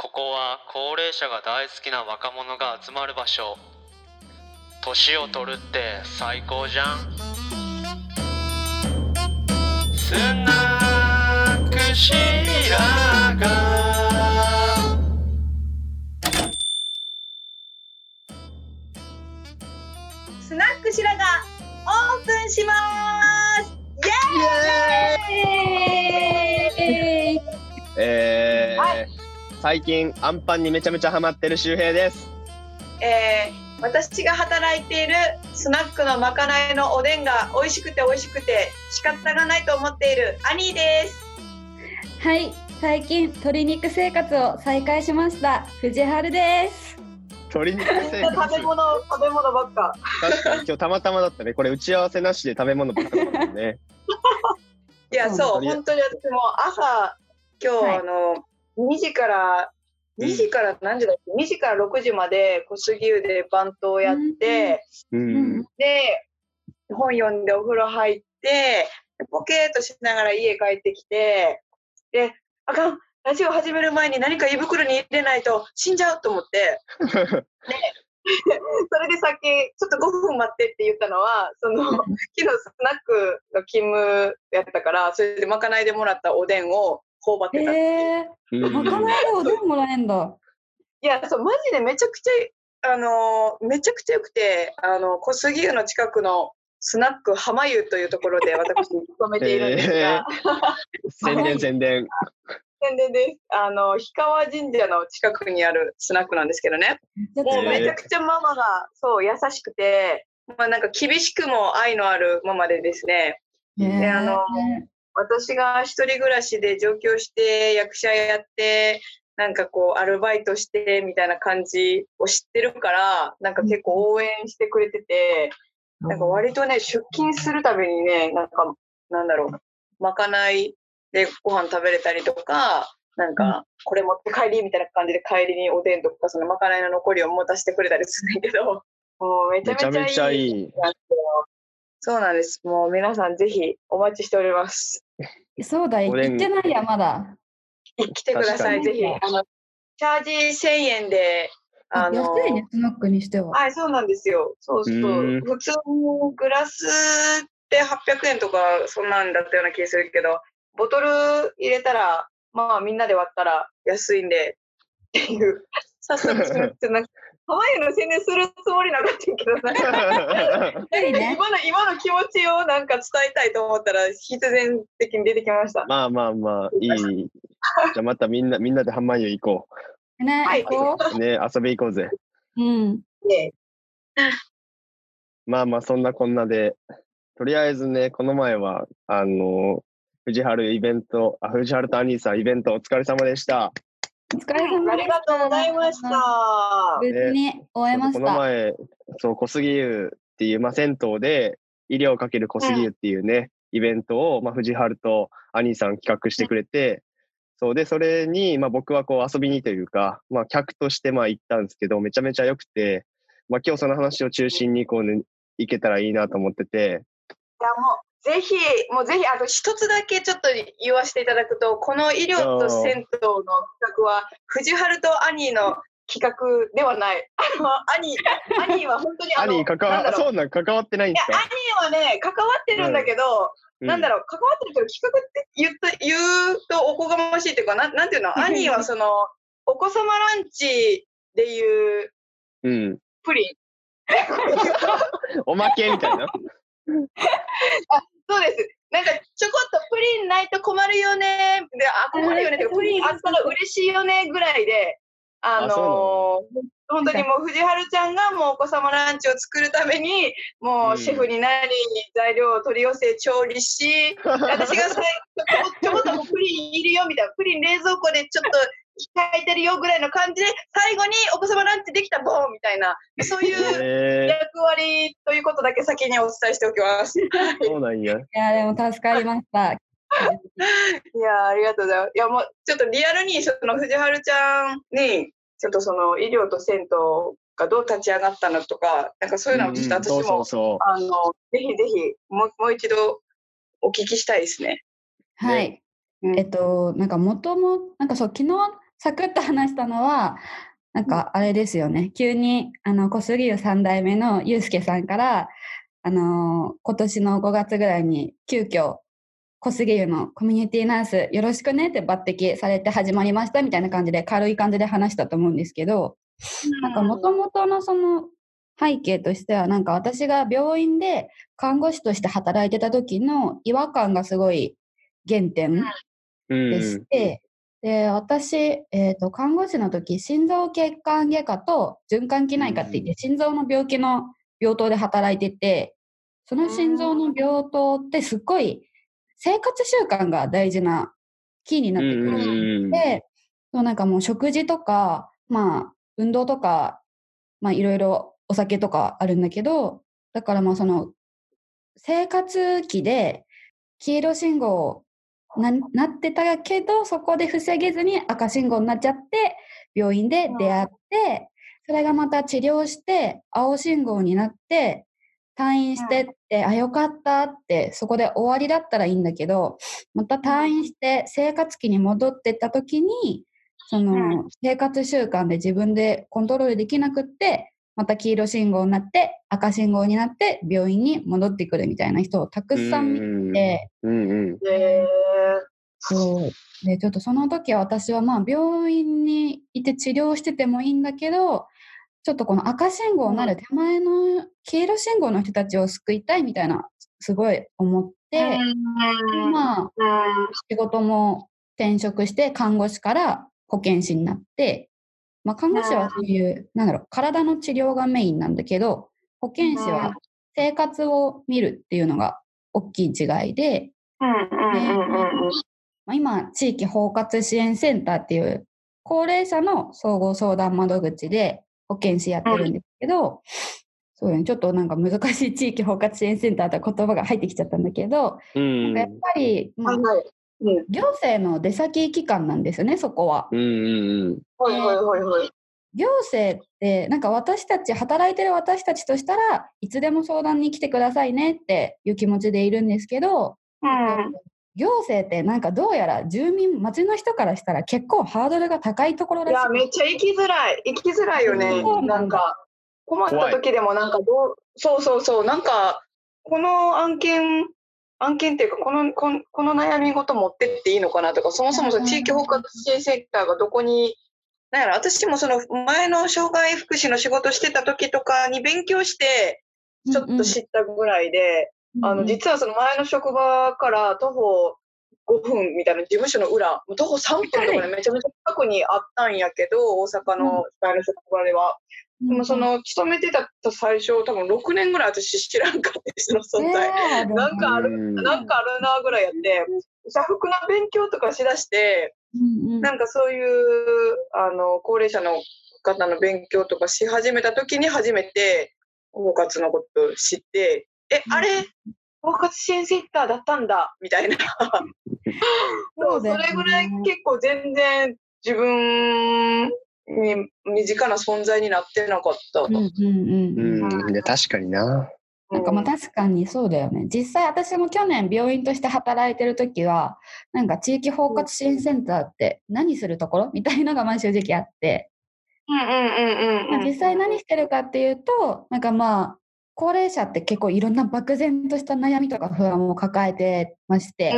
ここは高齢者が大好きな若者が集まる場所。年を取るって最高じゃん。スナックシラガスナックシラがオープンします。最近アンパンにめちゃめちゃハマってる周平です。えー私が働いているスナックのまかないのおでんが美味しくて美味しくて仕方がないと思っているアニーですはい、最近鶏肉生活を再開しました藤春です。鶏肉生食べ活。物食べ物ばっか確かに今日たまたまだったね。これ打ち合わせなしで食べ物ばっかだったね。いやそう本当に私も朝今日、はいあの2時からうん。2時から何時だっけ？2時から6時まで小杉湯でバントをやって、ううん。ん。で本読んでお風呂入ってポケーっとしながら家帰ってきてであかんラジオ始める前に何か胃袋に入れないと死んじゃうと思って。それでさっきちょっと5分待ってって言ったのはその昨日スナックの勤務やったからそれでまかないでもらったおでんを頬張ってたっていう。まかないでおでんもらえんだ。いや、そう、マジでめちゃくちゃ、あのーめちゃくちゃ良くて、あの、小杉湯の近くのスナック浜湯というところで私、勤めているんですが、宣伝宣伝。宣伝です。あの、氷川神社の近くにあるスナックなんですけどね、もうえーめちゃくちゃママが、そう、優しくて、まあなんか厳しくも愛のあるママでですね、えーであの私が一人暮らしで上京して役者やってなんかこうアルバイトしてみたいな感じを知ってるからなんか結構応援してくれててなんか割とね出勤するたびにねなんかなんだろうまかないでご飯食べれたりとかなんかこれ持って帰りみたいな感じで帰りにおでんとかそのまかないの残りを持たせてくれたりするんだけどもうめちゃめちゃめちゃいいめちゃいい。そうなんですもう皆さんぜひお待ちしておりますそうだ、行ってないや、まだ。来てください、ぜひ。あの、チャージ1000円で、あの、安いね、スナックにしては。はい、そうなんですよ。そうそうう。ん普通のグラスって800円とか、そんなんだったような気がするけど、ボトル入れたら、まあみんなで割ったら安いんで、っていう、早速するって、なんか、ハワイの宣伝するつもりなかったけど、な 今の、今の気持ちをなんか伝えたいと思ったら、必然的に出てきました。まあまあまあ、いい。じゃあまたみんな、みんなでハンマー湯行こね、はい行こう。ね、遊び行こうぜ。う。うん。ねまあまあ、そんなこんなで、とりあえずね、この前は、あの、藤原イベント、あ、藤原とアニーさんイベントお疲れ様でした。お疲れ様でした。ありがとうございました。無事に終えましこのた。前、そう、小杉湯っていう、まあ、銭湯で、医療かける小杉湯っていうね、イベントを、まあ、藤原とアニーさん企画してくれて、そうで、それに、まあ、僕はこう遊びにというか、まあ、客としてまあ行ったんですけど、めちゃめちゃ良くて、まあ、今日その話を中心にこうね、行けたらいいなと思ってて、いやもうぜひ、もうぜひ、あと一つだけちょっと言わせていただくと、この医療と銭湯の企画は、藤原とアニーの企画ではない。あの、アニー、アニーは本当にあの、アニー関わ、そうなん、関わってないんですか？アニーはね、関わってるんだけど、なんだろろう、関わってるけど、企画って言った言うとおこがましいっていうか、なんなんていうの、アニーはその、お子様ランチでいううん。うん。プリン。おまけみたいな。そうです。なんかちょこっとプリンないと困るよね。で、あ、困るよね。てかプリンあったら嬉しいよねぐらいで、あのー本当にもう藤原ちゃんがもうお子様ランチを作るために、もううんシェフになり、材料を取り寄せ、調理し、私がさちょこっともうプリンいるよみたいな、プリン冷蔵庫でちょっと控えてるよぐらいの感じで、最後にお子様ランチできたボーンみたいな、そういうえ役割ということだけ先にお伝えしておきます。ー、そうなんや。いや、でも助かりました。いやーありがとうございます。いや、もう、ちょっとリアルに、その藤原ちゃんに、ちょっとその医療と銭湯がどう立ち上がったのとか、なんかそういうのをちょっと私も、うんそうそうあの、ぜひぜひ、もう、もう一度お聞きしたいですね。はい。うんえっと、なんかもとも、なんかそう、昨日サクッと話したのは、なんかあれですよね。急に、あの、小杉湯三代目のゆうすけさんから、あのー今年の5月ぐらいに急遽、小杉湯のコミュニティナースよろしくねって抜擢されて始まりましたみたいな感じで軽い感じで話したと思うんですけど、なんか元々のその背景としては、なんか私が病院で看護師として働いてた時の違和感がすごい原点うん。でして、で私、えー、と看護師の時心臓血管外科と循環器内科って言って心臓の病気の病棟で働いててその心臓の病棟ってすっごい生活習慣が大事なキーになってくるうんで、そうなんかもう食事とか、まあ、運動とか、まあ、いろいろお酒とかあるんだけど、だからまあ、その、生活期で黄色信号ななってたけど、そこで防げずに赤信号になっちゃって、病院で出会って、それがまた治療して、青信号になって、退院してって、あ、よかったって、そこで終わりだったらいいんだけど、また退院して生活期に戻ってった時に、その生活習慣で自分でコントロールできなくって、また黄色信号になって、赤信号になって、病院に戻ってくるみたいな人をたくさん見て、うん。うんへそう。で、ちょっとその時は私はまあ病院にいて治療しててもいいんだけど、ちょっとこの赤信号になる手前の黄色信号の人たちを救いたいみたいな、すごい思って、ーまあ、仕事も転職して看護師から保健師になって、まあ、看護師はそういう、なんだろう、体の治療がメインなんだけど、保健師は生活を見るっていうのが大きい違いで、まあ、今、地域包括支援センターっていう高齢者の総合相談窓口で保健師やってるんですけど、そういうねちょっとなんか難しい地域包括支援センターって言葉が入ってきちゃったんだけど、うん。やっぱり、まあはいはい。うん。行政の出先機関なんですよね、そこは。うんうんはいはいはいはい行政って、なんか私たち、働いてる私たちとしたらいつでも相談に来てくださいねっていう気持ちでいるんですけど、うん行政ってなんかどうやら住民、町の人からしたら結構ハードルが高いところらしい。いや、めっちゃ行きづらい。行きづらいよね。なんだ。なんか、困った時でもなんかどう、そうそうそう、なんか、この案件、案件っていうか、この、このこの悩み事持ってっていいのかなとか、そもそもその地域包括支援センターがどこに、なんやろ、私もその前の障害福祉の仕事してた時とかに勉強して、ちょっと知ったぐらいで、あの、実はその前の職場から徒歩5分みたいな事務所の裏、徒歩3分とかでめちゃめちゃ近くにあったんやけど、大阪の前の職場では。でもその、勤めてた最初、多分6年ぐらい私知らんかったその存在。なんかある、うん。なんかあるなぐらいやって、社服の勉強とかしだして、なんかそういう、あの、高齢者の方の勉強とかし始めた時に初めて、包括のことを知って、え、あれ？包括支援センターだったんだみたいな。そうそれぐらい結構全然自分に身近な存在になってなかった。うんうんうん確かにな。なんかまあ確かにそうだよね。実際私も去年病院として働いてる時は、なんか地域包括支援センターって何するところ？みたいのがまあ正直あって、うんうんうんうんうん。まあ実際何してるかっていうと、なんかまあ、高齢者って結構いろんな漠然とした悩みとか不安を抱えてまして、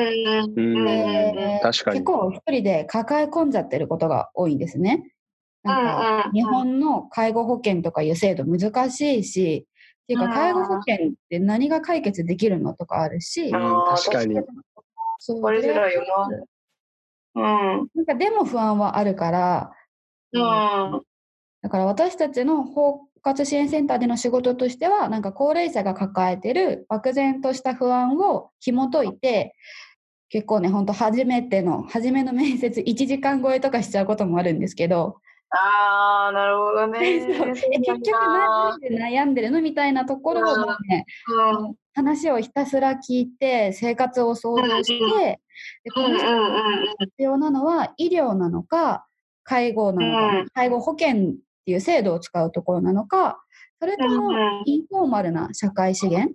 結構一人で抱え込んじゃってることが多いんですね。なんか日本の介護保険とかいう制度難しいし、っていうかうん介護保険って何が解決できるのとかあるし、確かに。そうわかりづらいよな。うん。なんかでも不安はあるから、うん。だから私たちの包括支援センターでの仕事としては、なんか高齢者が抱えてる漠然とした不安を紐解いて、結構ね、本当初めての、初めの面接1時間超えとかしちゃうこともあるんですけど、ああ、なるほどね。結局何で悩んでるのみたいなところをもうね、うん。話をひたすら聞いて、生活を想像して、でこの人に必要なのは医療なのか、介護なのか、うん。介護保険っていう制度を使うところなのか、それともうんインフォーマルな社会資源、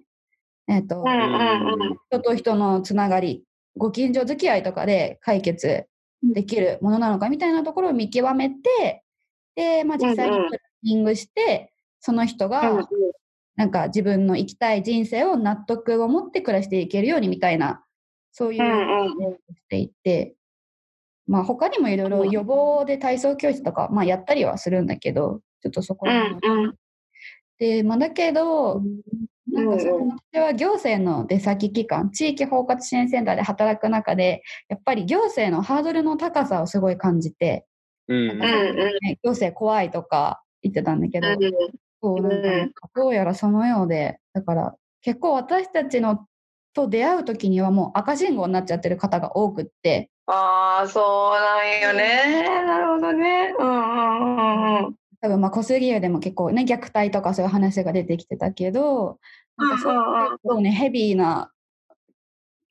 えっとうんうんうん。人と人のつながり、ご近所付き合いとかで解決できるものなのかみたいなところを見極めて、で、まあ、実際にプランニングして、その人が、なんか自分の生きたい人生を納得を持って暮らしていけるようにみたいな、そういううんうん。うんしていて、まあ他にもいろいろ予防で体操教室とか、まあやったりはするんだけど、ちょっとそこら辺は。うん。で、まあだけど、なんかそうん。の私は行政の出先機関、地域包括支援センターで働く中で、やっぱり行政のハードルの高さをすごい感じて、うんうん。ね行政怖いとか言ってたんだけど、そうなんかうん。どうやらそのようで、だから結構私たちのと出会う時にはもう赤信号になっちゃってる方が多くって、ああ、そうなんよね。なるほどね。うんうんうんうん。多分まあ小杉湯でも結構ね虐待とかそういう話が出てきてたけど、なんかそう結構ねヘビーな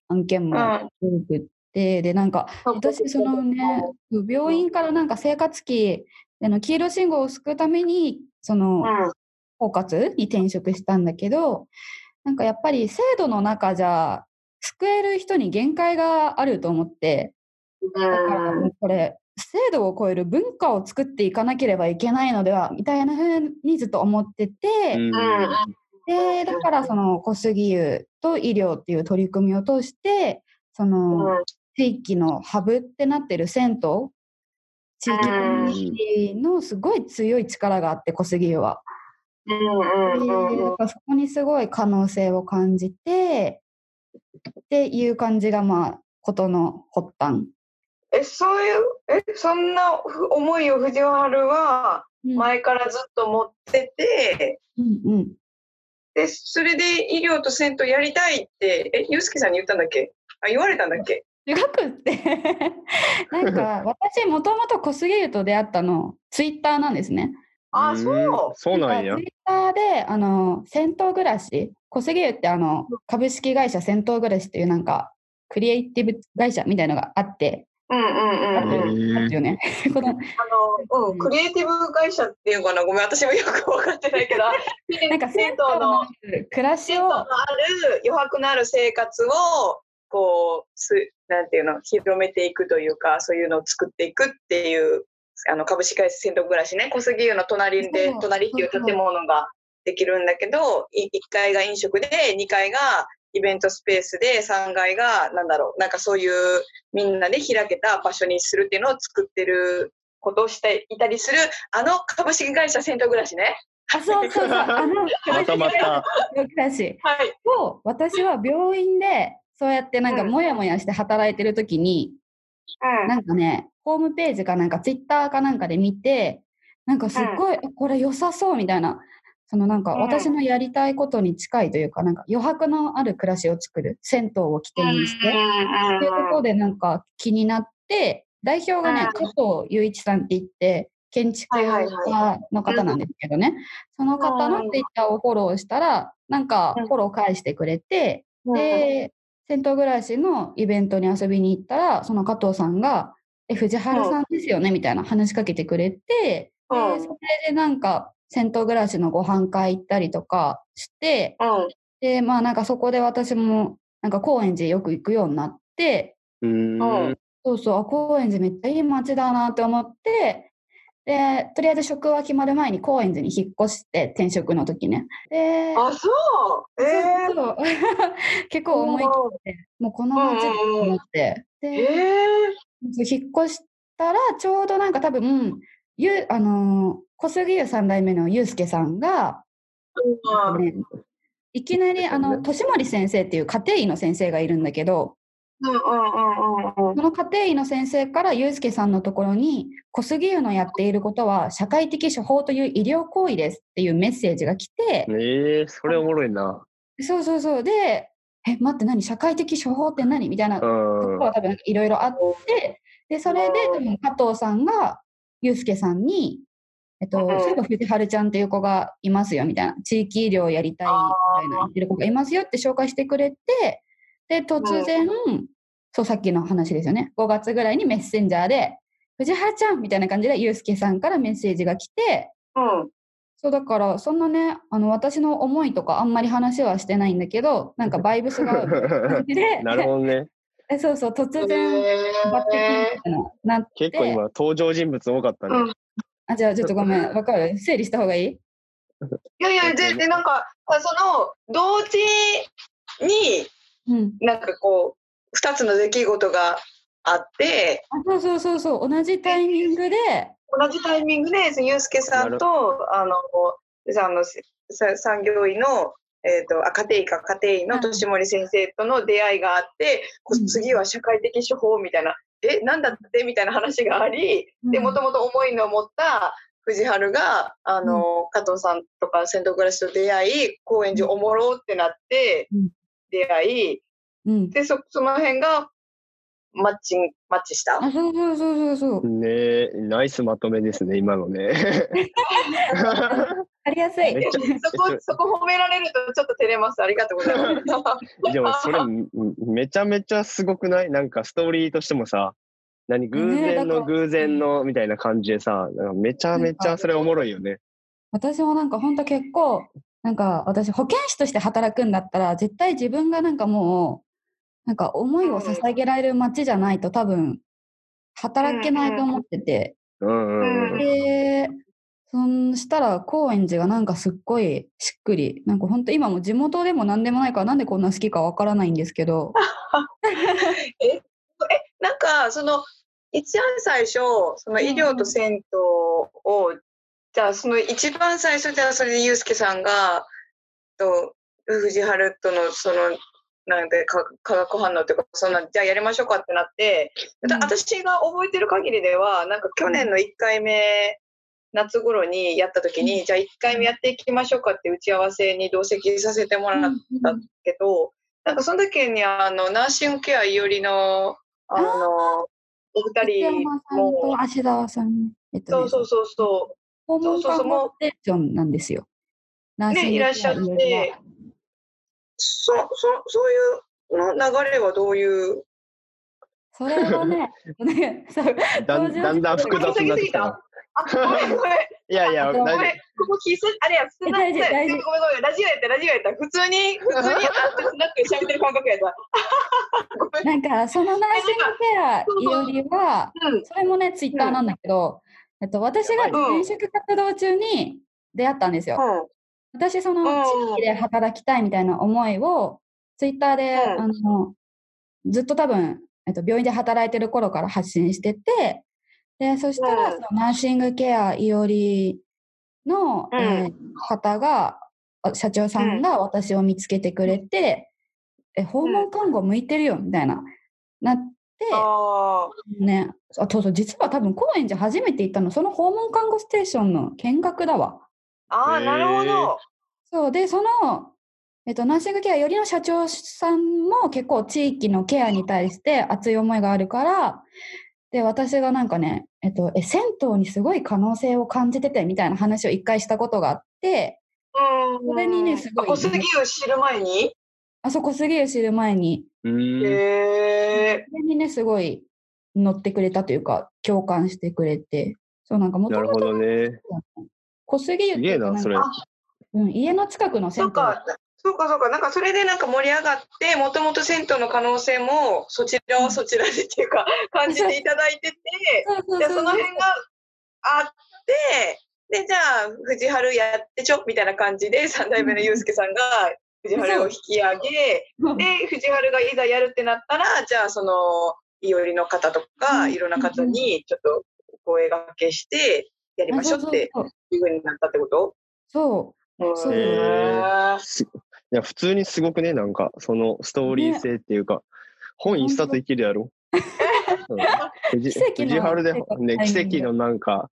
案件も多くって、でなんか私そのね病院からなんか生活期での黄色信号を救うためにその包括に転職したんだけどなんかやっぱり制度の中じゃ救える人に限界があると思ってだからこれ制度を超える文化を作っていかなければいけないのではみたいなふうにずっと思ってて、うん。でだからその小杉湯と医療っていう取り組みを通してその地域のハブってなってる銭湯地域コミュニティのすごい強い力があって小杉湯は。そこにすごい可能性を感じてっていう感じがまあことの発端。え、そういう、え、そんなふ思いを藤原はうん。前からずっと持ってて、うんうん。で、それで医療と銭湯やりたいって、え、ゆうすけさんに言ったんだっけ？あ、言われたんだっけ？違くって。なんか 私もともと小杉湯と出会ったのツイッターなんですね。あ、うんそう。そうなんやツイッターであの銭湯暮らし小杉湯ってあの株式会社銭湯暮らしっていうなんかクリエイティブ会社みたいのがあって、うんうんうんうん。あ のあの、うん、クリエイティブ会社っていうのかなごめん、私もよく分かってないけど、なんか銭湯の暮らしをある余白のある生活をこうすなんていうの広めていくというかそういうのを作っていくっていうあの株式会社銭湯暮らしね小杉湯の隣で隣っていう建物ができるんだけど1階が飲食で2階がイベントスペースで3階がなんだろうなんかそういうみんなで開けた場所にするっていうのを作ってることをしていたりするあの株式会社銭湯暮らしね。あそうそうそうあの またまた。暮らしはい。を私は病院でそうやってなんかうんモヤモヤして働いてる時に、うんなんかね、ホームページかなんかツイッターかなんかで見て、なんかすっごい、えこれ良さそうみたいな、そのなんかうん。私のやりたいことに近いというか、なんか余白のある暮らしを作る、銭湯を起点にして、っていうところでなんか気になって、代表がね、うん加藤雄一さんって言って、建築家の方なんですけどね、その方のツイッターをフォローしたら、なんかフォロー返してくれて、で、銭湯暮らしのイベントに遊びに行ったら、その加藤さんが、え、藤原さんですよね？みたいな話しかけてくれて、うん。で、それでなんか、銭湯暮らしのご飯会行ったりとかして、うん。で、まあなんかそこで私も、なんか高円寺よく行くようになって、うん。うん。そうそう、あ高円寺めっちゃいい街だなって思って、で、とりあえず職は決まる前に高円寺に引っ越して、転職の時ね。で、あ、そう。えそうそう。結構思い切って、もうこの街だと思って。えで、え引っ越したら、ちょうどなんか多分、ゆあのー小杉湯三代目のゆうすけさんが、うんねいきなり、あの、年森先生っていう家庭医の先生がいるんだけど、その家庭医の先生からゆうすけさんのところに、小杉湯のやっていることは社会的処方という医療行為ですっていうメッセージが来て、ええそれおもろいな。そうそうそう。で、え、待って何？社会的処方って何？みたいなうところん。は多分いろいろあって、で、それで多分加藤さんが、ゆうすけさんに、えっと、うん。そういえば藤春ちゃんっていう子がいますよ、みたいな。地域医療やりたい、みたいな言ってる子がいますよって紹介してくれて、で、突然、そう、さっきの話ですよね。5月ぐらいにメッセンジャーで、藤原ちゃんみたいな感じで、ゆうすけさんからメッセージが来て、うんそうだから、そんなね、あの、私の思いとかあんまり話はしてないんだけど、なんかバイブスが合う感じで、なるほどね。えそうそう、突然、抜擢みたへいななって。結構今、登場人物多かったね。うんあ、じゃあちょっとごめん、わかる？整理した方がいい？いやいや、で、で、なんか、あその、同時に、うん。なんかこう、二つの出来事があって、あそうそうそうそう、同じタイミングで、同じタイミングで、ユースケさんと、あの、あの、さ産業医の、えっ、と、あ、家庭医か、家庭医の年森先生との出会いがあって、こうん。次は社会的処方みたいな、え、なんだって？みたいな話があり、で、もともと思いの持った藤原が、あの、加藤さんとか仙道暮らしと出会い、高円寺おもろってなってうん、出会い、うん。で、そ、その辺が、マッチン、マッチした？あ、そうそうそうそうそう。ねえ、ナイスまとめですね、今のね。ありやすい。めっちゃ、そこ、そこ褒められるとちょっと照れます。ありがとうございます。でもそれんめちゃめちゃすごくない？なんかストーリーとしてもさ、何偶然の偶然のみたいな感じでさ、めちゃめちゃそれおもろいよね。私もなんか本当結構、なんか私保健師として働くんだったら、絶対自分がなんかもう、なんか思いを捧げられる街じゃないと多分、働けないと思ってて。うんうんうん。で、そんしたら高円寺がなんかすっごいしっくり。なんか本当今も地元でも何でもないからなんでこんな好きかわからないんですけど。え、なんか、その、一番最初、その医療と銭湯を、じゃあ、その一番最初、じゃあ、それでユースケさんが、と、藤原との、その、なんで、か化学反応っていうか、そんな、じゃあやりましょうかってなって、だうん。私が覚えてる限りでは、なんか去年の1回目、夏頃にやった時に、じゃあ1回目やっていきましょうかって打ち合わせに同席させてもらったけど、なんかその時にあのナーシングケアいおりのあのお二内人山さんも。と芦沢さん、えっとね、そうそうそうそ訪問そうそうそう。看護ステーションなんですよ。ナーシングねいらっしゃってケアいろいろはそそそういうの流れはどういう？それはね、ねそうだんだんだん複雑になってきたな。あごめんごめん。いやいや、あごめん。大丈ここキスあれや普通の大事大事ごめんごめんラジオやったラジオやった普通に普通にあなく喋ってる感覚やった。ごめん。なんかそのナーシングケアいおりは、うん。それもね、ツイッターなんだけど、えっと、私が転職活動中に出会ったんですよ。私、その地域で働きたいみたいな思いを、ツイッターで、うん。あの、ずっと多分、えっと、病院で働いてる頃から発信してて、で、そしたら、うん。そのナーシングケアいおりの、うん。えー方が、あ社長さんが私を見つけてくれて、え、訪問看護向いてるよ、みたいな、なって、あね、あ、そうそう、実は多分高円寺初めて行ったの、その訪問看護ステーションの見学だわ。あーなるほど。そうでその、えっと、ナーシングケアよりの社長さんも結構地域のケアに対して熱い思いがあるからで私がなんかね、えっと、え銭湯にすごい可能性を感じててみたいな話を一回したことがあってうんそれにねすごい小杉を知る前に？あそこすげえ知る前に。へえ。それにねすごい乗ってくれたというか共感してくれて。そうなんかもともとなるほどね。小杉湯ってな、それ。うん、家の近くの銭湯。そうか、そうか、そうか、なんかそれでなんか盛り上がって、もともと銭湯の可能性もそちらはそちらでっていうか、感じていただいてて、その辺があって、で、じゃあ、藤原やってちょみたいな感じで、三代目の祐介さんが藤原を引き上げ、で、藤原がいざやるってなったら、じゃあ、その、いおりの方とか、うん。いろんな方にちょっと声掛けして、やりましょうっていうふうになったってこと？そう。そう。へー。すいや、普通にすごくね、なんか、そのストーリー性っていうか、本一冊いけるやろ？うん。藤奇跡の藤原で、ね、奇跡のなんか、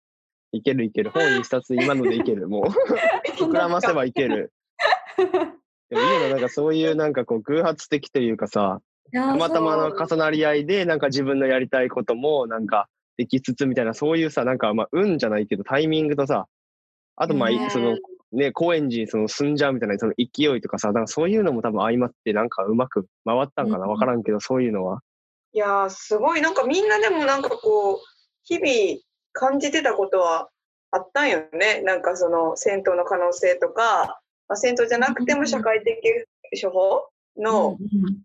いけるいける。本一冊今のでいける。もう、膨らませばいける。でもいいの、なんかそういうなんかこう偶発的というかさ、たたまたまの重なり合いで、なんか自分のやりたいことも、なんかできつつみたいな、そういうさ、なんかまあ、運じゃないけど、タイミングとさ、あとまあ、うん。その、ね、高円寺にその住んじゃうみたいな、その勢いとかさ、だからそういうのも多分相まって、なんかうまく回ったんかな、うん。わからんけど、そういうのは。いやーすごい。なんかみんなでもなんかこう日々感じてたことはあったんよね。なんかその銭湯の可能性とか、まあ、銭湯じゃなくても社会的処方の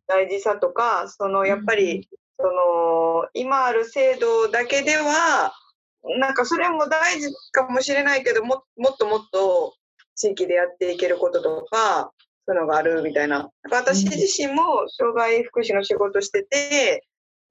大事さとか、そのやっぱり、その今ある制度だけでは、なんかそれも大事かもしれないけども、もっともっと地域でやっていけることとか、そういうのがあるみたいな。私自身も障害福祉の仕事してて、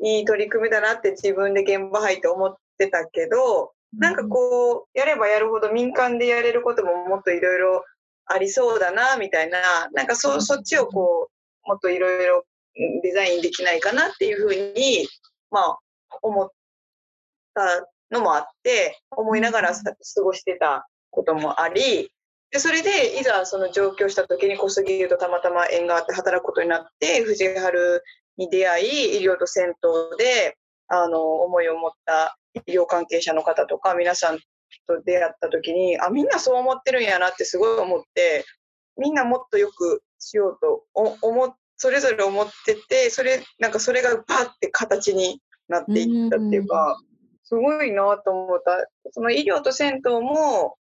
いい取り組みだなって自分で現場入って思ってたけど、なんかこう、やればやるほど民間でやれることももっといろいろありそうだな、みたいな、なんかそそっちをこう、もっといろいろデザインできないかなっていうふうに、まあ、思ったのもあって、思いながらさ過ごしてたこともあり、でそれでいざその上京した時に小杉湯とたまたま縁があって働くことになって藤原に出会い医療と銭湯であの思いを持った医療関係者の方とか皆さんと出会った時にあみんなそう思ってるんやなってすごい思ってみんなもっとよくしようとお思っそれぞれ思っててそれなんかそれがパッて形になっていったっていうかすごいなと思ったその医療と銭湯も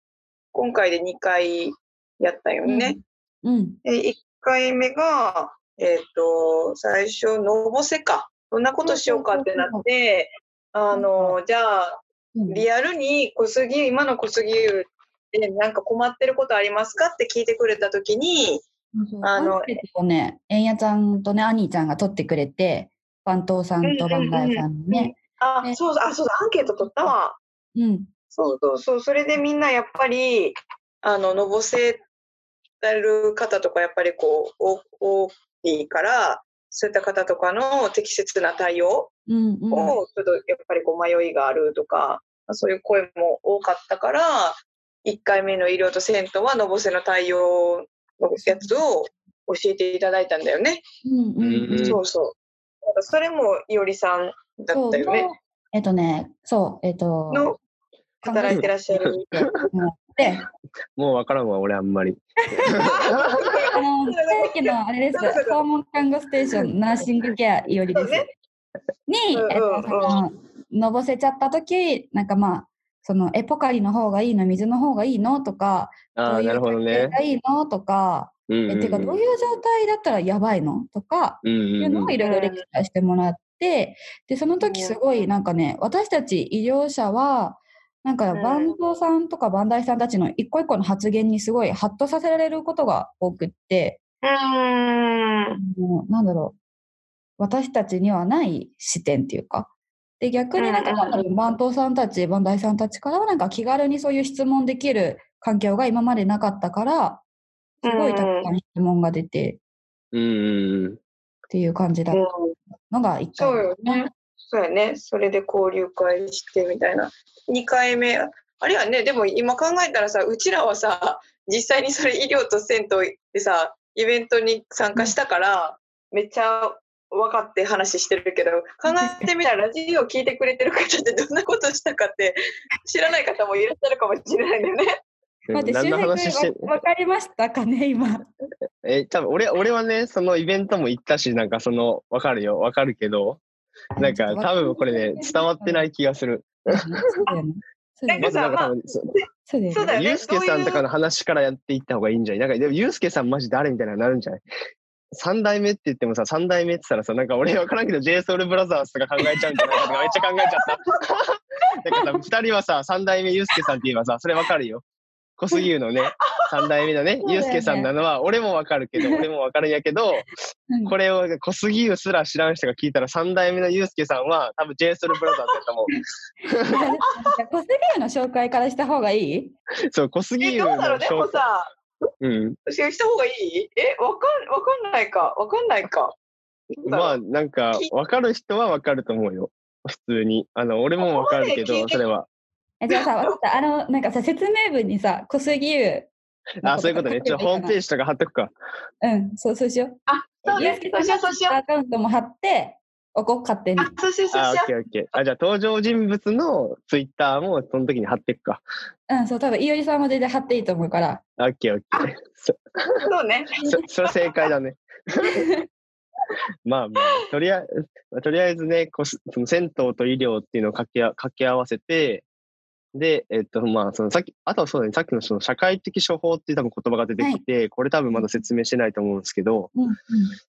今回で2回やったよね。うん。で1回目が、えっ、と、最初、のぼせか。どんなことしようかってなって、あの、じゃあ、うんリアルに小杉、今の小杉湯でなんか困ってることありますかって聞いてくれたときに、ああのね、えんやちゃんとね、アニーちゃんが取ってくれて、番頭さんと番外さんにね。あ、ねそうだ、あ、そうだ、アンケート取ったわ。うん。そうそうそう、それでみんなやっぱり、あの、のぼせてる方とかやっぱりこう、お大きいから、そういった方とかの適切な対応。を、ちょっとやっぱりこう迷いがあるとか、そういう声も多かったから、1回目の医療と銭湯はのぼせの対応のやつを教えていただいたんだよね。うんうんうんそうそう。だからそれもいおりさんだったよね。そうえっとね、そう、えっと、の働いてらっしゃる。で、もうわからんわ、俺あんまり。あの、さっきのあれです、訪問看護ステーション、ナーシングケアいおりです。ねに、うんうんえっと、その、のぼせちゃった時なんかまあ、その、え、ポカリの方がいいの？水の方がいいの？とか、どどういうね体。がいいの？とか、うんえ、てか、どういう状態だったらやばいの？とか、うんうんいうのをいろいろレクチャーしてもらって、で、その時すごいなんかね、私たち医療者は、なんかうん。番頭さんとか番台さんたちの一個一個の発言にすごいハッとさせられることが多くって、うーん。もうなんだろう、私たちにはない視点っていうか、で、逆になんかうんなんだろう番頭さんたち、番台さんたちからはなんか気軽にそういう質問できる環境が今までなかったから、すごいたくさん質問が出てうんうんうん。っていう感じだったのが一回そうよね。そうやね。それで交流会してみたいな。2回目。あれやね、でも今考えたらさ、うちらはさ、実際にそれ医療と銭湯でさ、イベントに参加したから、めっちゃ分かって話してるけど、考えてみたらラジオ聞いてくれてる方ってどんなことしたかって 知らない方もいらっしゃるかもしれないよね。待って、何の周平話して君わわかりましたかね、今。え、多分俺、俺はね、そのイベントも行ったし、なんかその、わかるよ、わかるけど、なんか多分これね、伝わってないい気がする。なんか多分、そそうだよね。そうだよね。ゆうすけさんとかの話からやっていった方がいいんじゃない？なんか、でもゆうすけさんマジ誰みたいなのなるんじゃない？三代目って言ってもさ、三代目って言ったらさ、なんか俺わからんけど、JSOULBROTHERS とか考えちゃうんじゃないかとかめっちゃ考えちゃった。だからさ、二人はさ、三代目ゆうすけさんって言えばさ、それわかるよ。小杉湯のね、三代目のね、そうだよねゆうすけさんなのは、俺もわかるけど、俺もわかるんやけど、うんこれを小杉湯すら知らん人が聞いたら、三代目のゆうすけさんは、多分 JSOULBROTHERS だと思う。小杉湯の紹介からした方がいい？そう、小杉え、湯のどうだろう？でも紹介さ、うん。した方がいい？え、わかん、わかんないか。わかんないか。まあ、なんかき、わかる人はわかると思うよ。普通に。あの、俺もわかるけど、それは。えじゃあさ、わかったあの、なんかさ、説明文にさ、小杉湯。あ、そういうことね。ちょっとホームページ。ジとか貼っとくか。うん、そう、そうしよう。あ、そうね。ゆうすけそうしよう、そうしよう。アカウントも貼って、おこう、勝手に。あ、そうしよう、そうあ、オッケーオッケー。あ、じゃあ登場人物のツイッターもその時に貼っていくか。うん、そう、多分、いおりさんも全然貼っていいと思うから。オッケーオッケー。そ、う。そうね。そ、それ正解だね。まあまあ、とりあえず、とりあえずね、こすその銭湯と医療っていうのを掛けあ掛け合わせて、で、えっと、まあ、そのさっき、あとはそうだね、さっきのその社会的処方っていう多分言葉が出てきて、これ多分まだ説明してないと思うんですけど、うん、うん。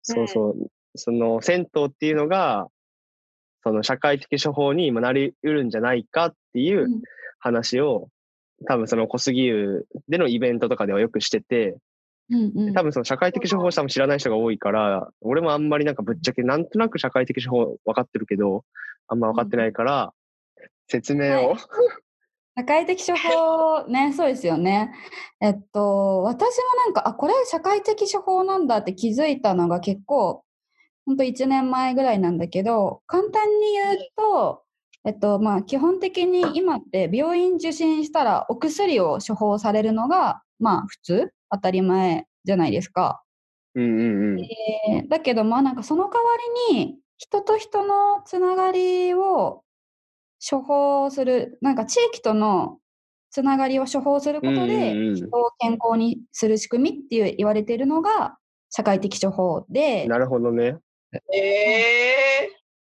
そうそう、その銭湯っていうのが、その社会的処方に今なりうるんじゃないかっていううん。話を、多分その小杉湯でのイベントとかではよくしてて、うんうん。多分その社会的処方者も知らない人が多いから、俺もあんまりなんかぶっちゃけなんとなく社会的処方分かってるけど、あんま分かってないから、説明を、はい。社会的処方ね、そうですよね。えっと、私もなんか、あ、これ社会的処方なんだって気づいたのが結構、ほんと1年前ぐらいなんだけど、簡単に言うと、えっと、まあ、基本的に今って病院受診したらお薬を処方されるのが、まあ、普通、当たり前じゃないですか。うんうんうん。えーだけどまあなんかその代わりに人と人のつながりを処方するなんか地域とのつながりを処方することで人を健康にする仕組みっていう言われているのが社会的処方でなるほどね。え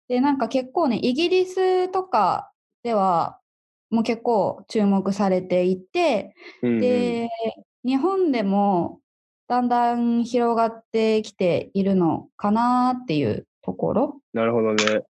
でなんか結構ねイギリスとかではもう結構注目されていてうんうん、で日本でもだんだん広がってきているのかなっていうところ。なるほどね。確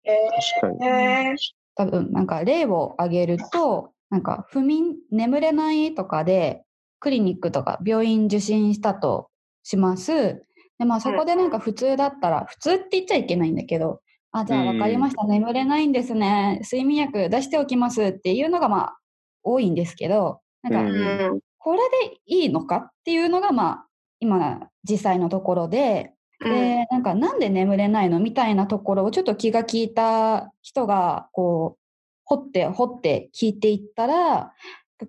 かに。ー、え多分なんか例を挙げるとなんか不眠眠れないとかでクリニックとか病院受診したとしますでまあそこでなんか普通だったら普通って言っちゃいけないんだけどあじゃあ分かりました。眠れないんですね。睡眠薬出しておきますっていうのがまあ多いんですけどなんかこれでいいのかっていうのがまあ今実際のところでで、なんかなんで眠れないのみたいなところをちょっと気が利いた人がこう掘って掘って聞いていったら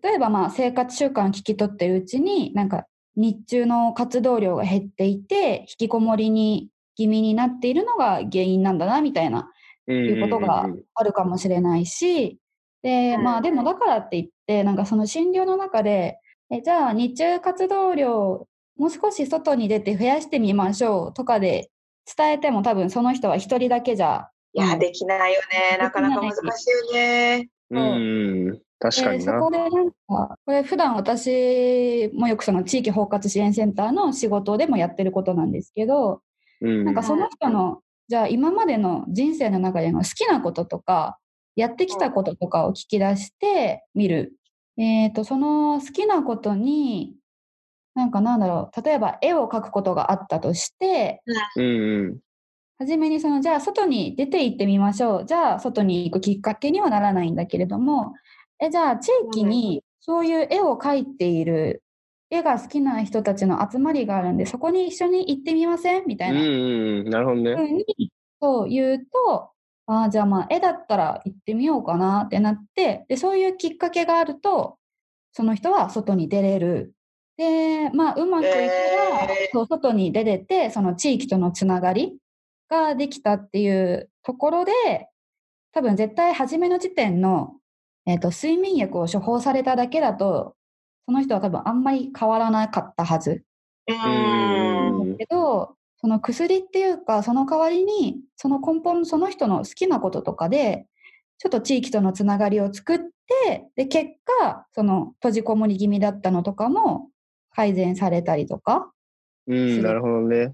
例えばまあ生活習慣を聞き取ってるうちになんか日中の活動量が減っていて引きこもりに気味になっているのが原因なんだなみたいないうことがあるかもしれないし、で、まあでもだからって言って、なんかその診療の中で、えじゃあ日中活動量もう少し外に出て増やしてみましょうとかで伝えても多分その人は一人だけじゃ、いや、できないよね。なかなか難しいよね。うんうん。確かにな。でそこでなんか、これ普段私もよくその地域包括支援センターの仕事でもやってることなんですけど、うんなんかその人の、じゃあ今までの人生の中での好きなこととか、やってきたこととかを聞き出してみる。えっ、と、その好きなことに、なんかなんだろう、例えば絵を描くことがあったとして、うんうん。はじめにその、じゃあ外に出て行ってみましょう。じゃあ外に行くきっかけにはならないんだけれども、え、じゃあ地域にそういう絵を描いている、絵が好きな人たちの集まりがあるんで、そこに一緒に行ってみません？みたいな。うんうんうん。なるほどふね。うにそう言うと、ああ、じゃあまあ絵だったら行ってみようかなってなって、で、そういうきっかけがあると、その人は外に出れる。で、まあうまくいったら、えーそう外に出れて、その地域とのつながりができたっていうところで、多分絶対初めの時点の、えっと睡眠薬を処方されただけだと、その人は多分あんまり変わらなかったはず。うん。うんけど、その薬っていうか、その代わりに、その根本、その人の好きなこととかで、ちょっと地域とのつながりを作って、で、結果、その閉じこもり気味だったのとかも改善されたりとか、うん、なるほどね。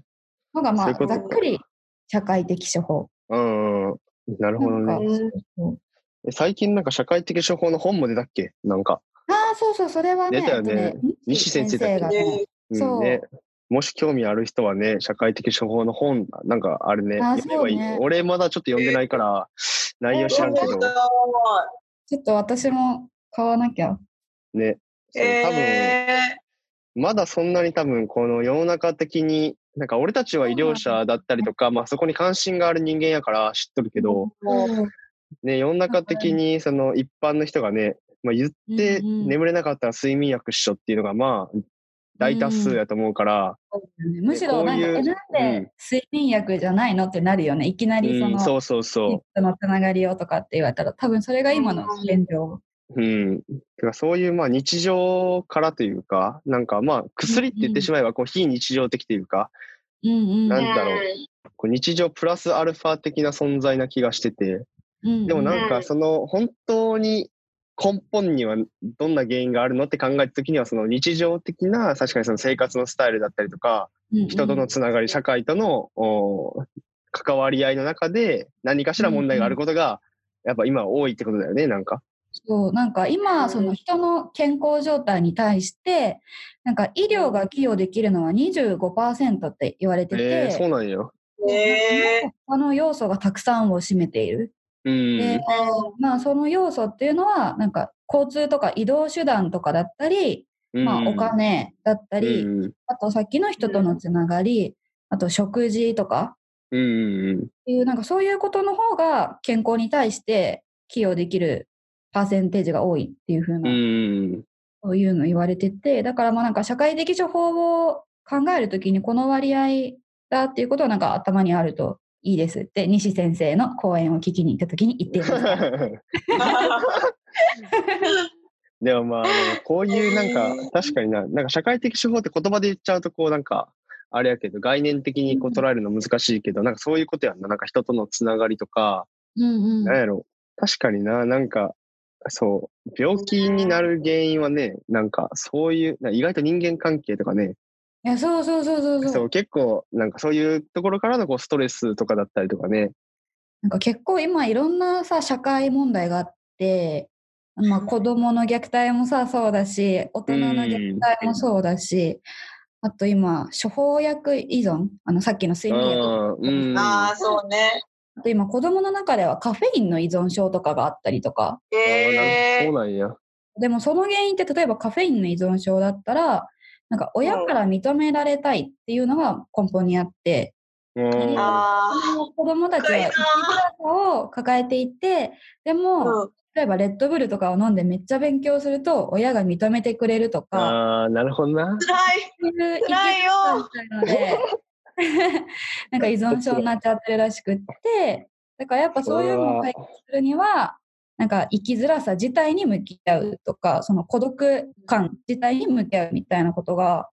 のが、まあ、ざっくり社会的処方。うんうん。なるほどなんかね。最近なんか社会的処方の本も出たっけ？なんか。ああ、そうそう、それはね、出たよねえっと西先生だっけ？がねね、うんね。もし興味ある人はね、社会的処方の本、なんかあれね、あ読めばいい。俺まだちょっと読んでないから、内容知らんけど、ちょっと私も買わなきゃ。ね。多分、えまだそんなに多分この世の中的に、なんか俺たちは医療者だったりとか、まあそこに関心がある人間やから知っとるけど、ーね、世の中的にその一般の人がね、まあ、言ってうんうん眠れなかったら睡眠薬っしょっていうのがまあ大多数やと思うから、むしろなんか、なんうんで睡眠薬じゃないのってなるよね。いきなりその、うん、そうそうそ人のつながりをとかって言われたら、多分それが今の現状。う。うん。てかそういうまあ日常からというか、なんかまあ薬って言ってしまえばこう非日常的というか、うんうん。なんだろうこう日常プラスアルファ的な存在な気がしてて、うんでもなんうんかその本当に根本にはどんな原因があるのって考えたときには、その日常的な、確かにその生活のスタイルだったりとか、人とのつながり、社会とのお関わり合いの中で何かしら問題があることが、やっぱ今多いってことだよね、なんか。そうなんか今その人の健康状態に対してなんか医療が寄与できるのは25%って言われてて、えー、そうなんよ。えー、他の要素がたくさんを占めている。うん。でまあその要素っていうのはなんか交通とか移動手段とかだったり、まあ、お金だったり、うんあとさっきの人とのつながり、あと食事とかうんうんっていうなんかそういうことの方が健康に対して寄与できるパーセンテージが多いっていう風うん。うな、ん。そういうの言われててだからまあなんか社会的処方を考えるときにこの割合だっていうことはなんか頭にあるといいですって西先生の講演を聞きに行ったときに言っていました。でもまあ、こういうなんか、確かにな、なんか社会的手法って言葉で言っちゃうと、こうなんか、あれやけど、概念的にこう捉えるの難しいけど、なんかそういうことやんな。なんか人とのつながりとか、うんうんなんやろ。確かにな、なんか、そう、病気になる原因はね、なんかそういう、な意外と人間関係とかね、いやそうそうそうそうそうそう、結構、なんかそういうところからのこうストレスとかだったりとかね。なんか結構今いろんなさ社会問題があって、まあ、子供の虐待もさそうだし大人の虐待もそうだし、あと今処方薬依存あのさっきの睡眠薬あーうん。ああ、そうね。あと今子供の中ではカフェインの依存症とかがあったりとかあーそうなんや。でもその原因って例えばカフェインの依存症だったらなんか親から認められたいっていうのが根本にあって、うんあ子供たちは生きづらさを抱えていてであ、も、うん。例えばレッドブルとかを飲んでめっちゃ勉強すると親が認めてくれるとかああ、なるほどな。辛い。辛いよいのでなんか依存症になっちゃってるらしくってだからやっぱそういうのを解決するにはなんか生きづらさ自体に向き合うとかその孤独感自体に向き合うみたいなことが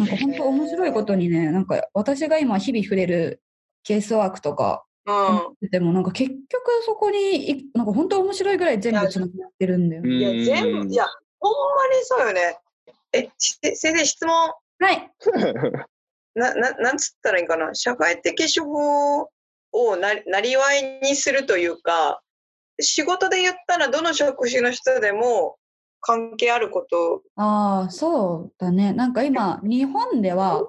なんか本当面白いことにねなんか私が今日々触れるケースワークとかうん。でもなんか結局そこにいなんか本当面白いぐらい全部つながってるんだよね。いや、全部、うんいや、ほんまにそうよね。え、し先生、質問。はい。な、な、なんつったらいいんかな。社会的手法をななりわいにするというか、仕事で言ったらどの職種の人でも関係あること。ああ、そうだね。なんか今、日本では、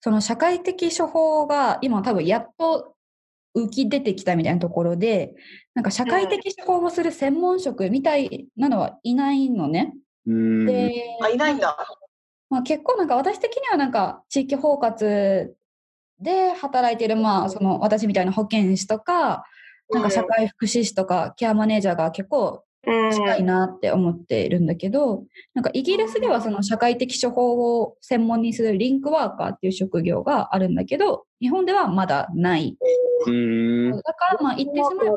その社会的処方が今多分やっと浮き出てきたみたいなところで、なんか社会的処方をする専門職みたいなのはいないのね。うん。で、あ、いないんだ。まあ、結構なんか私的にはなんか地域包括で働いてるまあその私みたいな保健師とかなんか社会福祉士とかケアマネージャーが結構うん。近いなって思っているんだけど、なんかイギリスではその社会的処方を専門にするリンクワーカーっていう職業があるんだけど、日本ではまだない。うん。だからまあ言ってしまえば、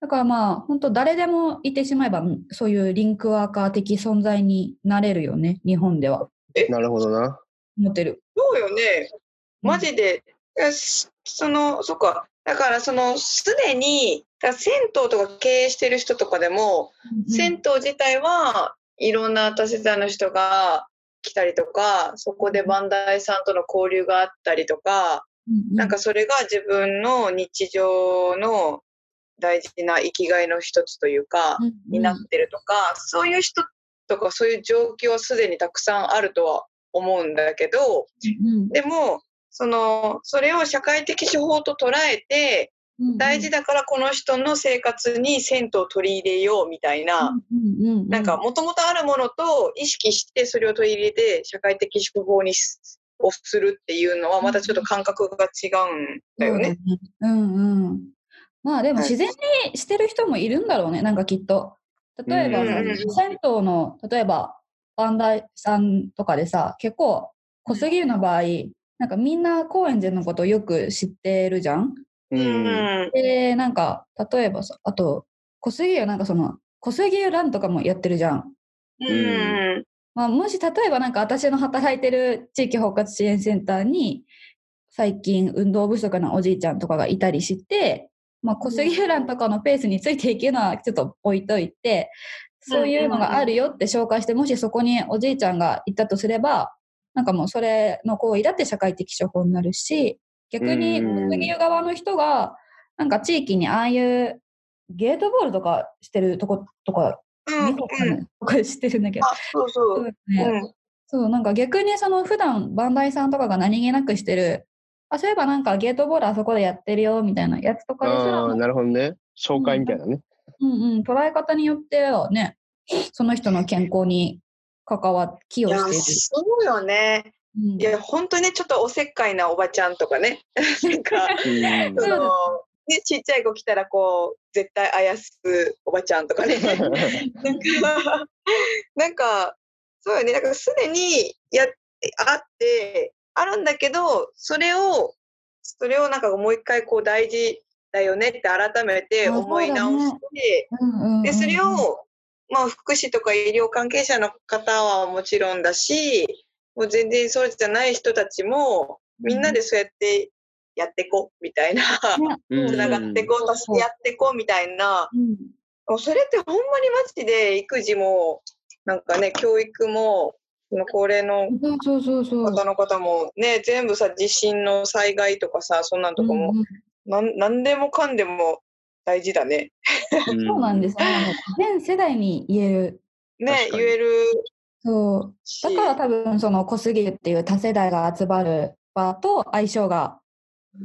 だからまあ本当誰でも言ってしまえば、うんそういうリンクワーカー的存在になれるよね、日本では。なるほどな。思ってる。そうよね。マジで、いやしその、そっか。だから、その、すでに、銭湯とか経営してる人とかでも、銭湯自体はいろんな多世代の人が来たりとか、そこでバンダイさんとの交流があったりとか、なんかそれが自分の日常の大事な生きがいの一つというか、になってるとか、そういう人とかそういう状況はすでにたくさんあるとは思うんだけど、でも、その、それを社会的手法と捉えて、大事だからこの人の生活に銭湯を取り入れようみたいな、なんか、もともとあるものと意識してそれを取り入れて社会的手法にしをするっていうのはまたちょっと感覚が違うんだよね。うんうん。まあでも自然にしてる人もいるんだろうね、なんかきっと。例えば銭湯の、例えば、バンダイさんとかでさ、結構、小杉湯の場合、なんかみんな高円寺のことをよく知ってるじゃん？う。うんん。で、なんか、例えばさ、あと、小杉湯なんかその、小杉湯ランとかもやってるじゃん。うん。まあ、もし例えばなんか私の働いてる地域包括支援センターに最近運動不足なおじいちゃんとかがいたりしてまあ、小杉浦とかのペースについていけるのはちょっと置いといて、そういうのがあるよって紹介して、もしそこにおじいちゃんが行ったとすれば、なんかもうそれの行為だって社会的処方になるし、逆にうん小杉湯側の人が、なんか地域にああいうゲートボールとかしてるとことか、とか知ってるんだけど、あ、そうそ。そううん。そう、なんか逆にその普段バンダイさんとかが何気なくしてる、あ、そういえばなんかゲートボールあそこでやってるよみたいなやつとかですらああ、なるほどね。紹介みたいなね。うんうん、捉え方によってはね、その人の健康に関わ、寄いや、与している。そうよね。うんいや、本当にね、ちょっとおせっかいなおばちゃんとかね。なんか、うんその、ね、ちっちゃい子来たら、こう、絶対あやすおばちゃんとかね。なんか、なんか、そうよね。だからすでにやって、あって、あるんだけど、それを、それをなんかもう一回こう大事だよねって改めてあ思い直して、で、それを、まあ、福祉とか医療関係者の方はもちろんだし、もう全然そうじゃない人たちも、みんなでそうやってやってこうみたいな、うん。つながってこう、助け合ってこうみたいな、うん。もうそれってほんまにマジで育児も、なんかね、教育も、その高齢の。方の方もね、全部さ、地震の災害とかさ、そんなんとかも、うんうん。なんなんでもかんでも大事だね。そうなんですよ。あの全世代に言える。ね言えるそう。し。だから多分その小杉湯っていう多世代が集まる場と相性が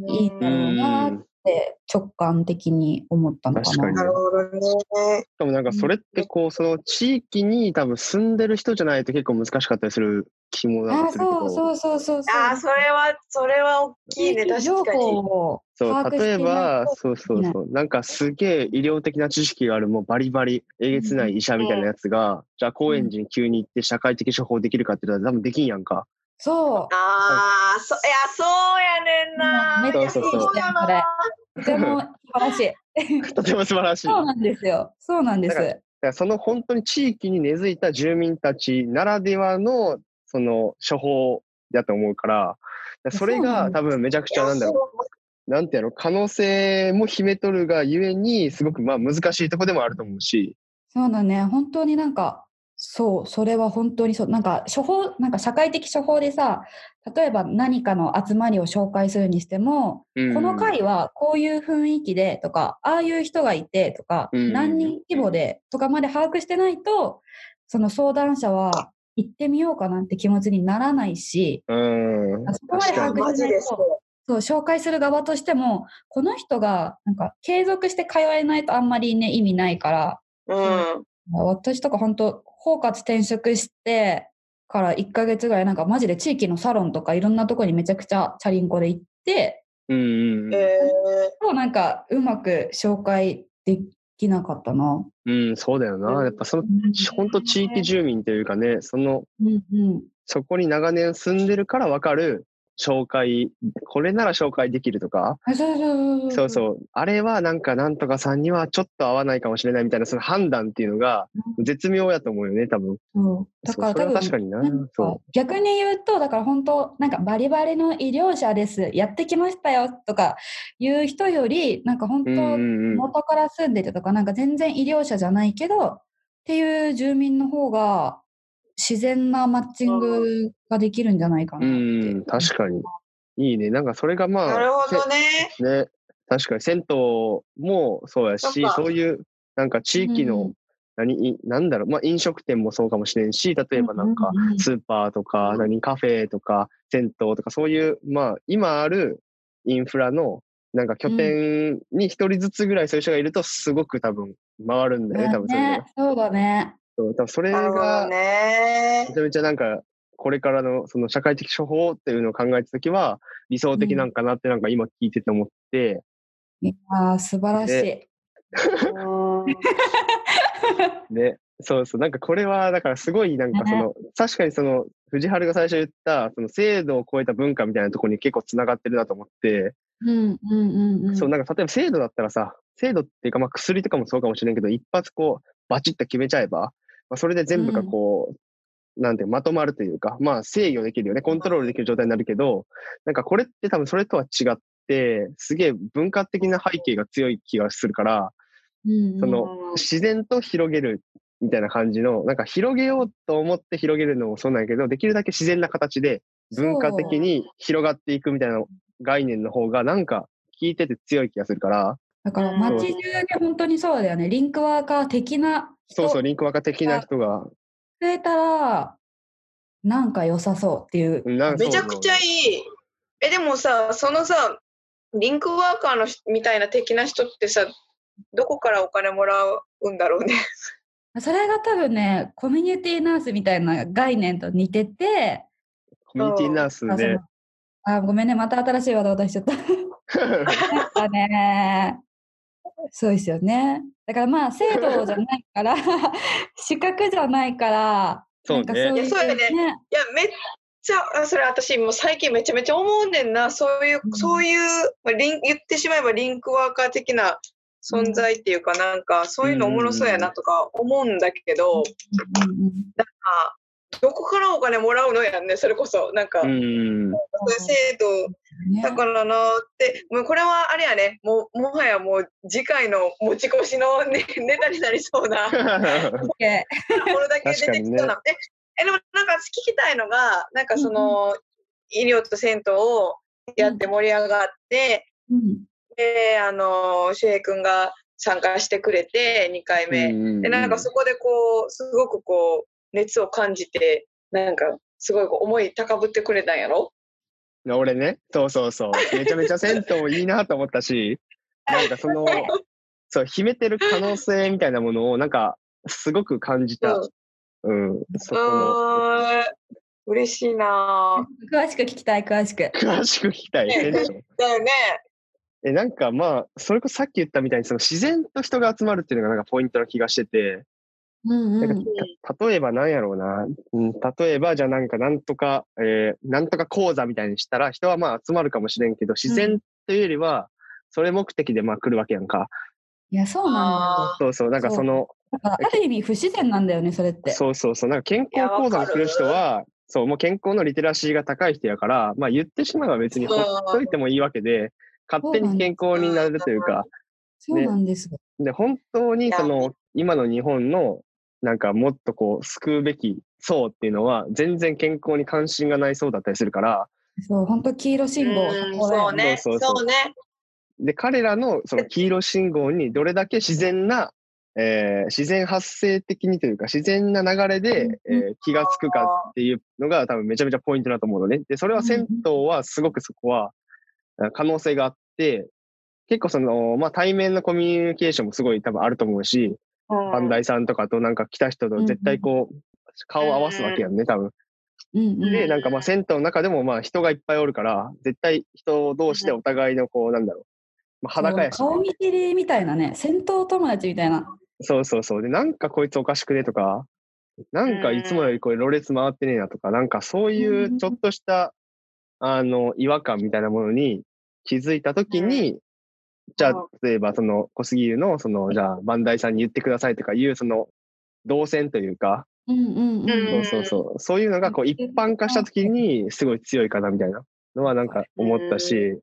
いいんだろうなって直感的に思ったのかな。確かになるほどね。しかもなんかそれってこう、その地域に多分住んでる人じゃないと結構難しかったりする気もなんあかするけど。そうそうそうそうそう。ああ、それは、それは大きいね、確かに。そう例えば、とそうそうそう、なんかすげえ医療的な知識がある、もうバリバリ、えげつない医者みたいなやつが、じゃあ高円寺に急に行って社会的処方できるかって言ったら多分できんやんか。そう。ああ、そ、いや、そうやねんな。めっちゃそうそうそうそうやなそれとても素晴らしい。とても素晴らしい。そうなんですよ。そうなんです。だだからその本当に地域に根付いた住民たちならではのその処方だと思うから、それが多分めちゃくちゃなんだろう、なんていうの、可能性も秘めとるがゆえに、すごくまあ難しいとこでもあると思うし、そうだね。本当になんか、そう、それは本当にそう。なんか、処方、なんか社会的処方でさ、例えば何かの集まりを紹介するにしても、うんこの会はこういう雰囲気でとか、ああいう人がいてとか、うん何人規模でとかまで把握してないと、その相談者は行ってみようかなって気持ちにならないし、うん、そこまで把。握してないと、そそう、紹介する側としても、この人が、なんか、継続して通えないとあんまりね、意味ないから、う。うん。私とか本当包括転職してから1ヶ月ぐらい、なんかマジで地域のサロンとかいろんなとこにめちゃくちゃチャリンコで行って、うんうんうんえもうなんかうまく紹介できなかったな。うん、そうだよな。やっぱその、本当地域住民というかね、その、うんうん。そこに長年住んでるから分かる紹介、これなら紹介できるとか、あそうそうあれはなんかなんとかさんにはちょっと合わないかもしれないみたいな、その判断っていうのが絶妙やと思うよね、多分。そうだから多分は確かにな。逆に言うと、だから本当、なんかバリバリの医療者です、やってきましたよとかいう人より、なんか本当。元から住んでてとか、なんか全然医療者じゃないけど、っていう住民の方が自然なマッチングができるんじゃないかうなって。ん、確かに。いいね。なんかそれがまあ、なるほどね。せね、確かに銭湯もそうやしそういうなんか地域の、うん何、いなんだろう、まあ飲食店もそうかもしれんし、例えばなんかスーパーとか、何、カフェとか、銭湯とか、そういう、まあ今あるインフラの、なんか拠点に一人ずつぐらいそういう人がいると、すごく多分回るんだよね、多分それがね。そうだね。そう多分それが、ねめ。ちゃめちゃなんか、これからのその社会的処方っていうのを考えたときは、理想的なんかなってなんか今聞いてて思って、いやー素晴らしい。うんね、そうそう、なんかこれは、だからすごいなんかその、確かにその、藤原が最初言った、その制度を超えた文化みたいなところに結構つながってるなと思って、うんうんうんうん。そう、なんか例えば制度だったらさ、制度っていうかまあ薬とかもそうかもしれんけど、一発こう、バチッと決めちゃえば、まあ、それで全部がこう、なんていうまとまるというか、まあ制御できるよね、コントロールできる状態になるけど、なんかこれって多分それとは違っってすげえ文化的な背景が強い気がするから、うんうん。その自然と広げるみたいな感じの、なんか広げようと思って広げるのもそうなんやけど、できるだけ自然な形で文化的に広がっていくみたいな概念の方がなんか聞いてて強い気がするから、だからうん街中で本当にそうだよね。リンクワーカー的な人そうそう、リンクワーカー的な人が、増えたら、なんか良さそうっていう。めちゃくちゃいい。え、でもさ、そのさ、リンクワーカーの人みたいな的な人ってさ、どこからお金もらうんだろうね。それが多分ね、コミュニティナースみたいな概念と似てて、コミュニティナースであごめんね、また新しいワードを出しちゃった。なんかね、そうですよね。だからまあ、制度じゃないから、資格じゃないから、そうね。なんかそういやそうやね。いや、めっちゃ、あそれ私もう最近めちゃめちゃ思うねんな。そういう、うん。そういう、まあ、リン言ってしまえばリンクワーカー的な存在っていうか、なんかそういうのおもろそうやなとか思うんだけど、うん。うんどこからお金もらうのやんね、それこそ。なんか、うそういん。う制度ね。だからなーって、もうこれはあれやね、もうもはやもう次回の持ち越しのネ ネタになりそうな、これだけ出てきそうな。ええでもなんか聞きたいのが、なんかその、医療と銭湯をやって盛り上がって、うん。で、あの、周平君が参加してくれて、2回目。で、なんかそこでこう、すごくこう、熱を感じて、なんか、すごい思い高ぶってくれたんやろ？俺ね、そうそうそう。めちゃめちゃ銭湯いいなと思ったし、なんかその、そう、秘めてる可能性みたいなものを、なんか、すごく感じた。うん、そこの、嬉しいなぁ。詳しく聞きたい、詳しく。詳しく聞きたい、テンション。だよね。え、なんかまあ、それこそさっき言ったみたいに、その自然と人が集まるっていうのがなんかポイントな気がしてて、うんなん例えばなんやろうな、うん、例えばじゃあなんかなんとか、えーなんとか講座みたいにしたら人はまあ集まるかもしれんけど、自然というよりは、それ目的でまあ来るわけやんか。いや、そうなんあそうそう、なんかその。ある意味不自然なんだよね、それって。そうそうそう、なんか健康講座に来る人は、そう、もう健康のリテラシーが高い人やから、まあ言ってしまえば別にほっといてもいいわけで、勝手に健康になるというか、そうなんです。で、本当にその、今の日本の、なんかもっとこう、救うべき層っていうのは、全然健康に関心がない層だったりするから、そう、本当黄色信号。そうね。そうそうそうそうね。で、彼らのその黄色信号にどれだけ自然な、えー自然発生的にというか、自然な流れで、えー気がつくかっていうのが多分めちゃめちゃポイントだと思うのね。で、それは銭湯はすごくそこはあ可能性があって、結構その、まあ対面のコミュニケーションもすごい多分あると思うし、バンダイさんとかとなんか来た人と絶対こう、顔を合わすわけやんね、多分。で、なんかまあ銭湯の中でもまあ人がいっぱいおるから、絶対人同士でお互いのこう、なんだろう、まあ、裸やし、そう顔見知りみたいなね、戦闘友達みたいな。そうそうそう。で、なんかこいつおかしくねとか、なんかいつもよりこれ、ろれつ回ってねえなとか、なんかそういうちょっとした、あの、違和感みたいなものに気づいたときに、じゃあ、例えばその小杉湯の、その、じゃあ、バンダイさんに言ってくださいとかいう、その、動線というか、うんうんうん。うんそうそうそう、そういうのがこう一般化したときに、すごい強いかなみたいなのはなんか思ったし、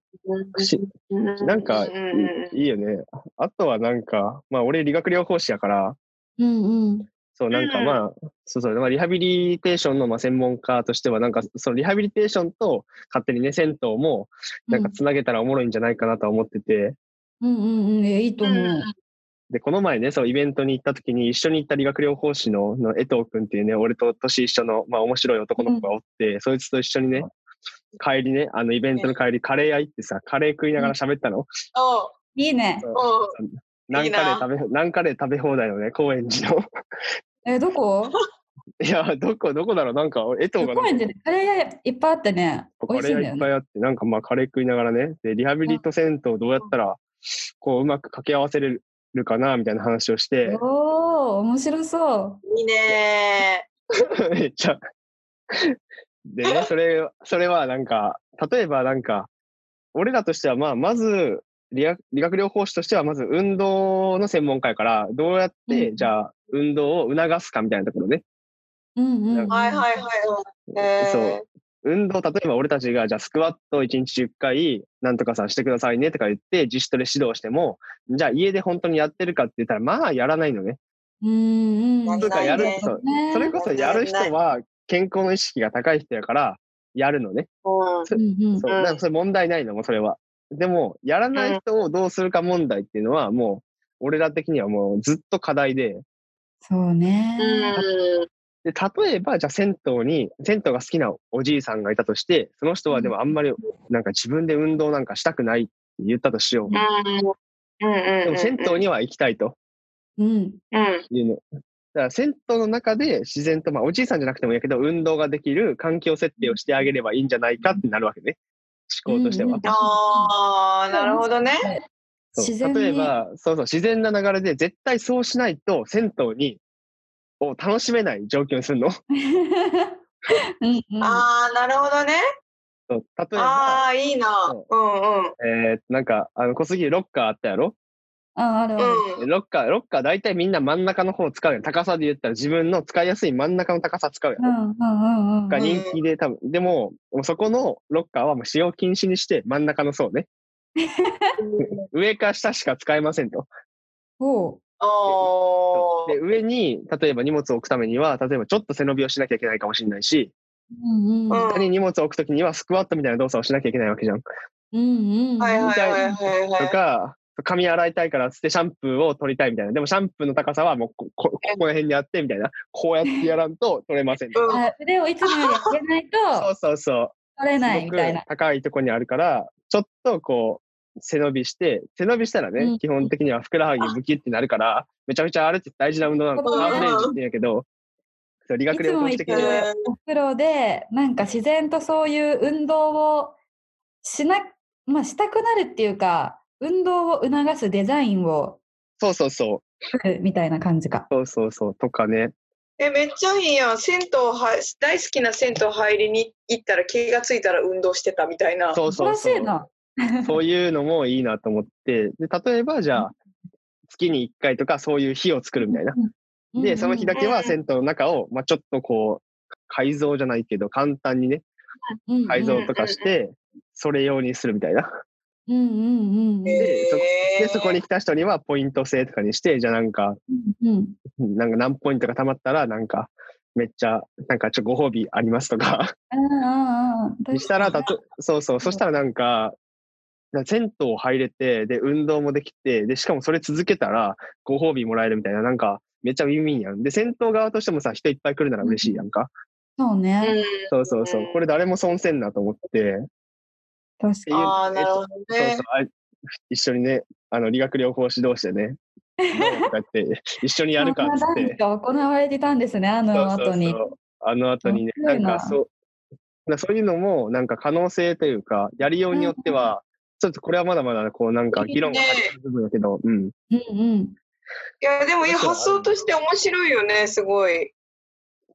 しなんかいいよね。あとはなんか、まあ俺理学療法士やから、うんうん。そうなんかうんまあ、そうそう、まあリハビリテーションのまあ専門家としては、なんかそのリハビリテーションと勝手にね、銭湯もなんかつなげたらおもろいんじゃないかなとは思ってて、うんうんうん。いやいいと思う。で、この前ね、そうイベントに行った時に一緒に行った理学療法士のの江藤くんっていうね、俺と年一緒の、まあ面白い男の子がおって、そいつと一緒にね、帰りね、あのイベントの帰り、カレー屋行ってさ、カレー食いながら喋ったの？おいいね。何カレー食べ、何カレー食べ放題のね、高円寺の。え、どこ？いや、どこ、どこだろう？なんか、江藤が高円寺でカレー屋いっぱいあってね、美カレー。屋いっぱいあって、なんかまあカレー食いながらね、で、リハビリと銭湯どうやったら、こう、うまく掛け合わせれるかな、みたいな話をして、おー、面白そいいね めっちゃ。でね、それ、それはなんか、例えばなんか、俺らとしては、まあ、まず、理学理学療法士としては、まず運動の専門家やから、どうやって、うんじゃあ、運動を促すかみたいなところね。う。うんうん。はいはいはい。えーそう。運動、例えば俺たちが、じゃあスクワット1日10回、なんとかさんしてくださいねとか言って、自主トレ指導しても、じゃあ家で本当にやってるかって言ったら、まあやらないのね。うんうんうん。とかやるねそそれこそやる人は健康の意識が高い人やから、やるのね。うんそう。うんだからそれ問題ないのも、それは。でも、やらない人をどうするか問題っていうのは、もう、俺ら的にはもうずっと課題で、そうね。うんで、例えば、じゃあ銭湯に、銭湯が好きなおじいさんがいたとして、その人はでもあんまり、なんか自分で運動なんかしたくないって言ったとしよう。うんうんうんでも銭湯には行きたいとうん。うんいうの。だから銭湯の中で自然と、まあおじいさんじゃなくてもいいけど、運動ができる環境設定をしてあげればいいんじゃないかってなるわけね。思考としては。うんうんああ、なるほどね。例えば、そうそう、自然な流れで絶対そうしないと銭湯に、を楽しめない状況にするの？うんうんああ、なるほどね。そう例えば、ああ、いいな。うんうん。えー、なんか、あの、小杉ロッカーあったやろ？あある。ロッカー、ロッカー大体みんな真ん中の方を使うよ。高さで言ったら自分の使いやすい真ん中の高さ使うやんうんうんうん。が人気で多分、でも、もうそこのロッカーはもう使用禁止にして真ん中の層ね。上か下しか使えませんと。ほおで、上に、例えば荷物を置くためには、例えばちょっと背伸びをしなきゃいけないかもしれないし、う。うんうん。うん下に荷物を置くときにはスクワットみたいな動作をしなきゃいけないわけじゃん。うんうん。はいはいはいはいはい。とか、髪洗いたいからつってシャンプーを取りたいみたいな。でもシャンプーの高さはもうここここの辺にあってみたいな。こうやってやらんと取れません。うんあ腕をいつもより上げないそうとそうそう。取れないみたいな。高いところにあるから、ちょっとこう、背伸びして、背伸びしたらね、うん基本的にはふくらはぎムキってなるから、めちゃめちゃあれって大事な運動なの。うんアーフレージって言うんやけど、そう理学療法士的にお風呂でなんか自然とそういう運動をしな、まあ、したくなるっていうか運動を促すデザインをそうそうそう、みたいな感じか。そうそうそう、とかね。え、めっちゃいいやん。銭湯は、大好きな銭湯入りに行ったら気がついたら運動してたみたいな。そうそうそう。らしいな。そういうのもいいなと思って、で例えばじゃあ、月に1回とかそういう日を作るみたいな。で、その日だけは銭湯の中を、まあ、ちょっとこう、改造じゃないけど、簡単にね、改造とかして、それ用にするみたいな。うんうんうんうん。でそで、そこに来た人にはポイント制とかにして、じゃあなんか、うんなんか何ポイントか貯まったら、なんか、めっちゃ、なんかちょっとご褒美ありますとか、したら、たとそうそう、そしたらなんか銭湯入れて、で、運動もできて、で、しかもそれ続けたら、ご褒美もらえるみたいな、なんか、めっちゃウィンウィンやん。で、銭湯側としてもさ、人いっぱい来るなら嬉しいやんか。そうね。そうそうそう。これ誰も損せんなと思って、確っていうああ、なるほどそうねそう。あ一緒にね、あの、理学療法士同士でね、どうとかって、一緒にやるかっつって。が行われてたんですね、あのそうそう後に。そうあの後にね、ななんかそう、なそういうのも、なんか可能性というか、やりようによっては、ちょっとこれはまだまだ、こう、なんか議論が始まる部分だけど、うん。うんうん。いや、でもいや発想として面白いよね、すごい。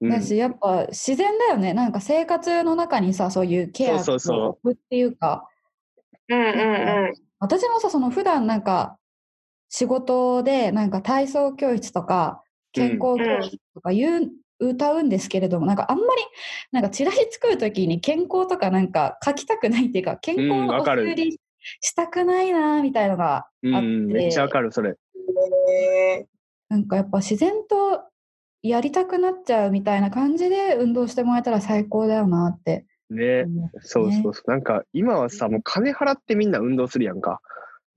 うんだし、やっぱ自然だよね。なんか生活の中にさ、そういうケアそうそうそうを置くっていうか、うんうんうん。私もさ、その普段なんか仕事でなんか体操教室とか健康教室とか言う、歌うんですけれども、なんかあんまりなんかチラシ作るときに健康とかなんか書きたくないっていうか、健康うんのおわかる作りしたくないなみたいのがあって、うん、めっちゃわかる、それ。へなんかやっぱ自然とやりたくなっちゃうみたいな感じで運動してもらえたら最高だよなってね。思う、そうそうそう。なんか、今はさ、もう金払ってみんな運動するやんか。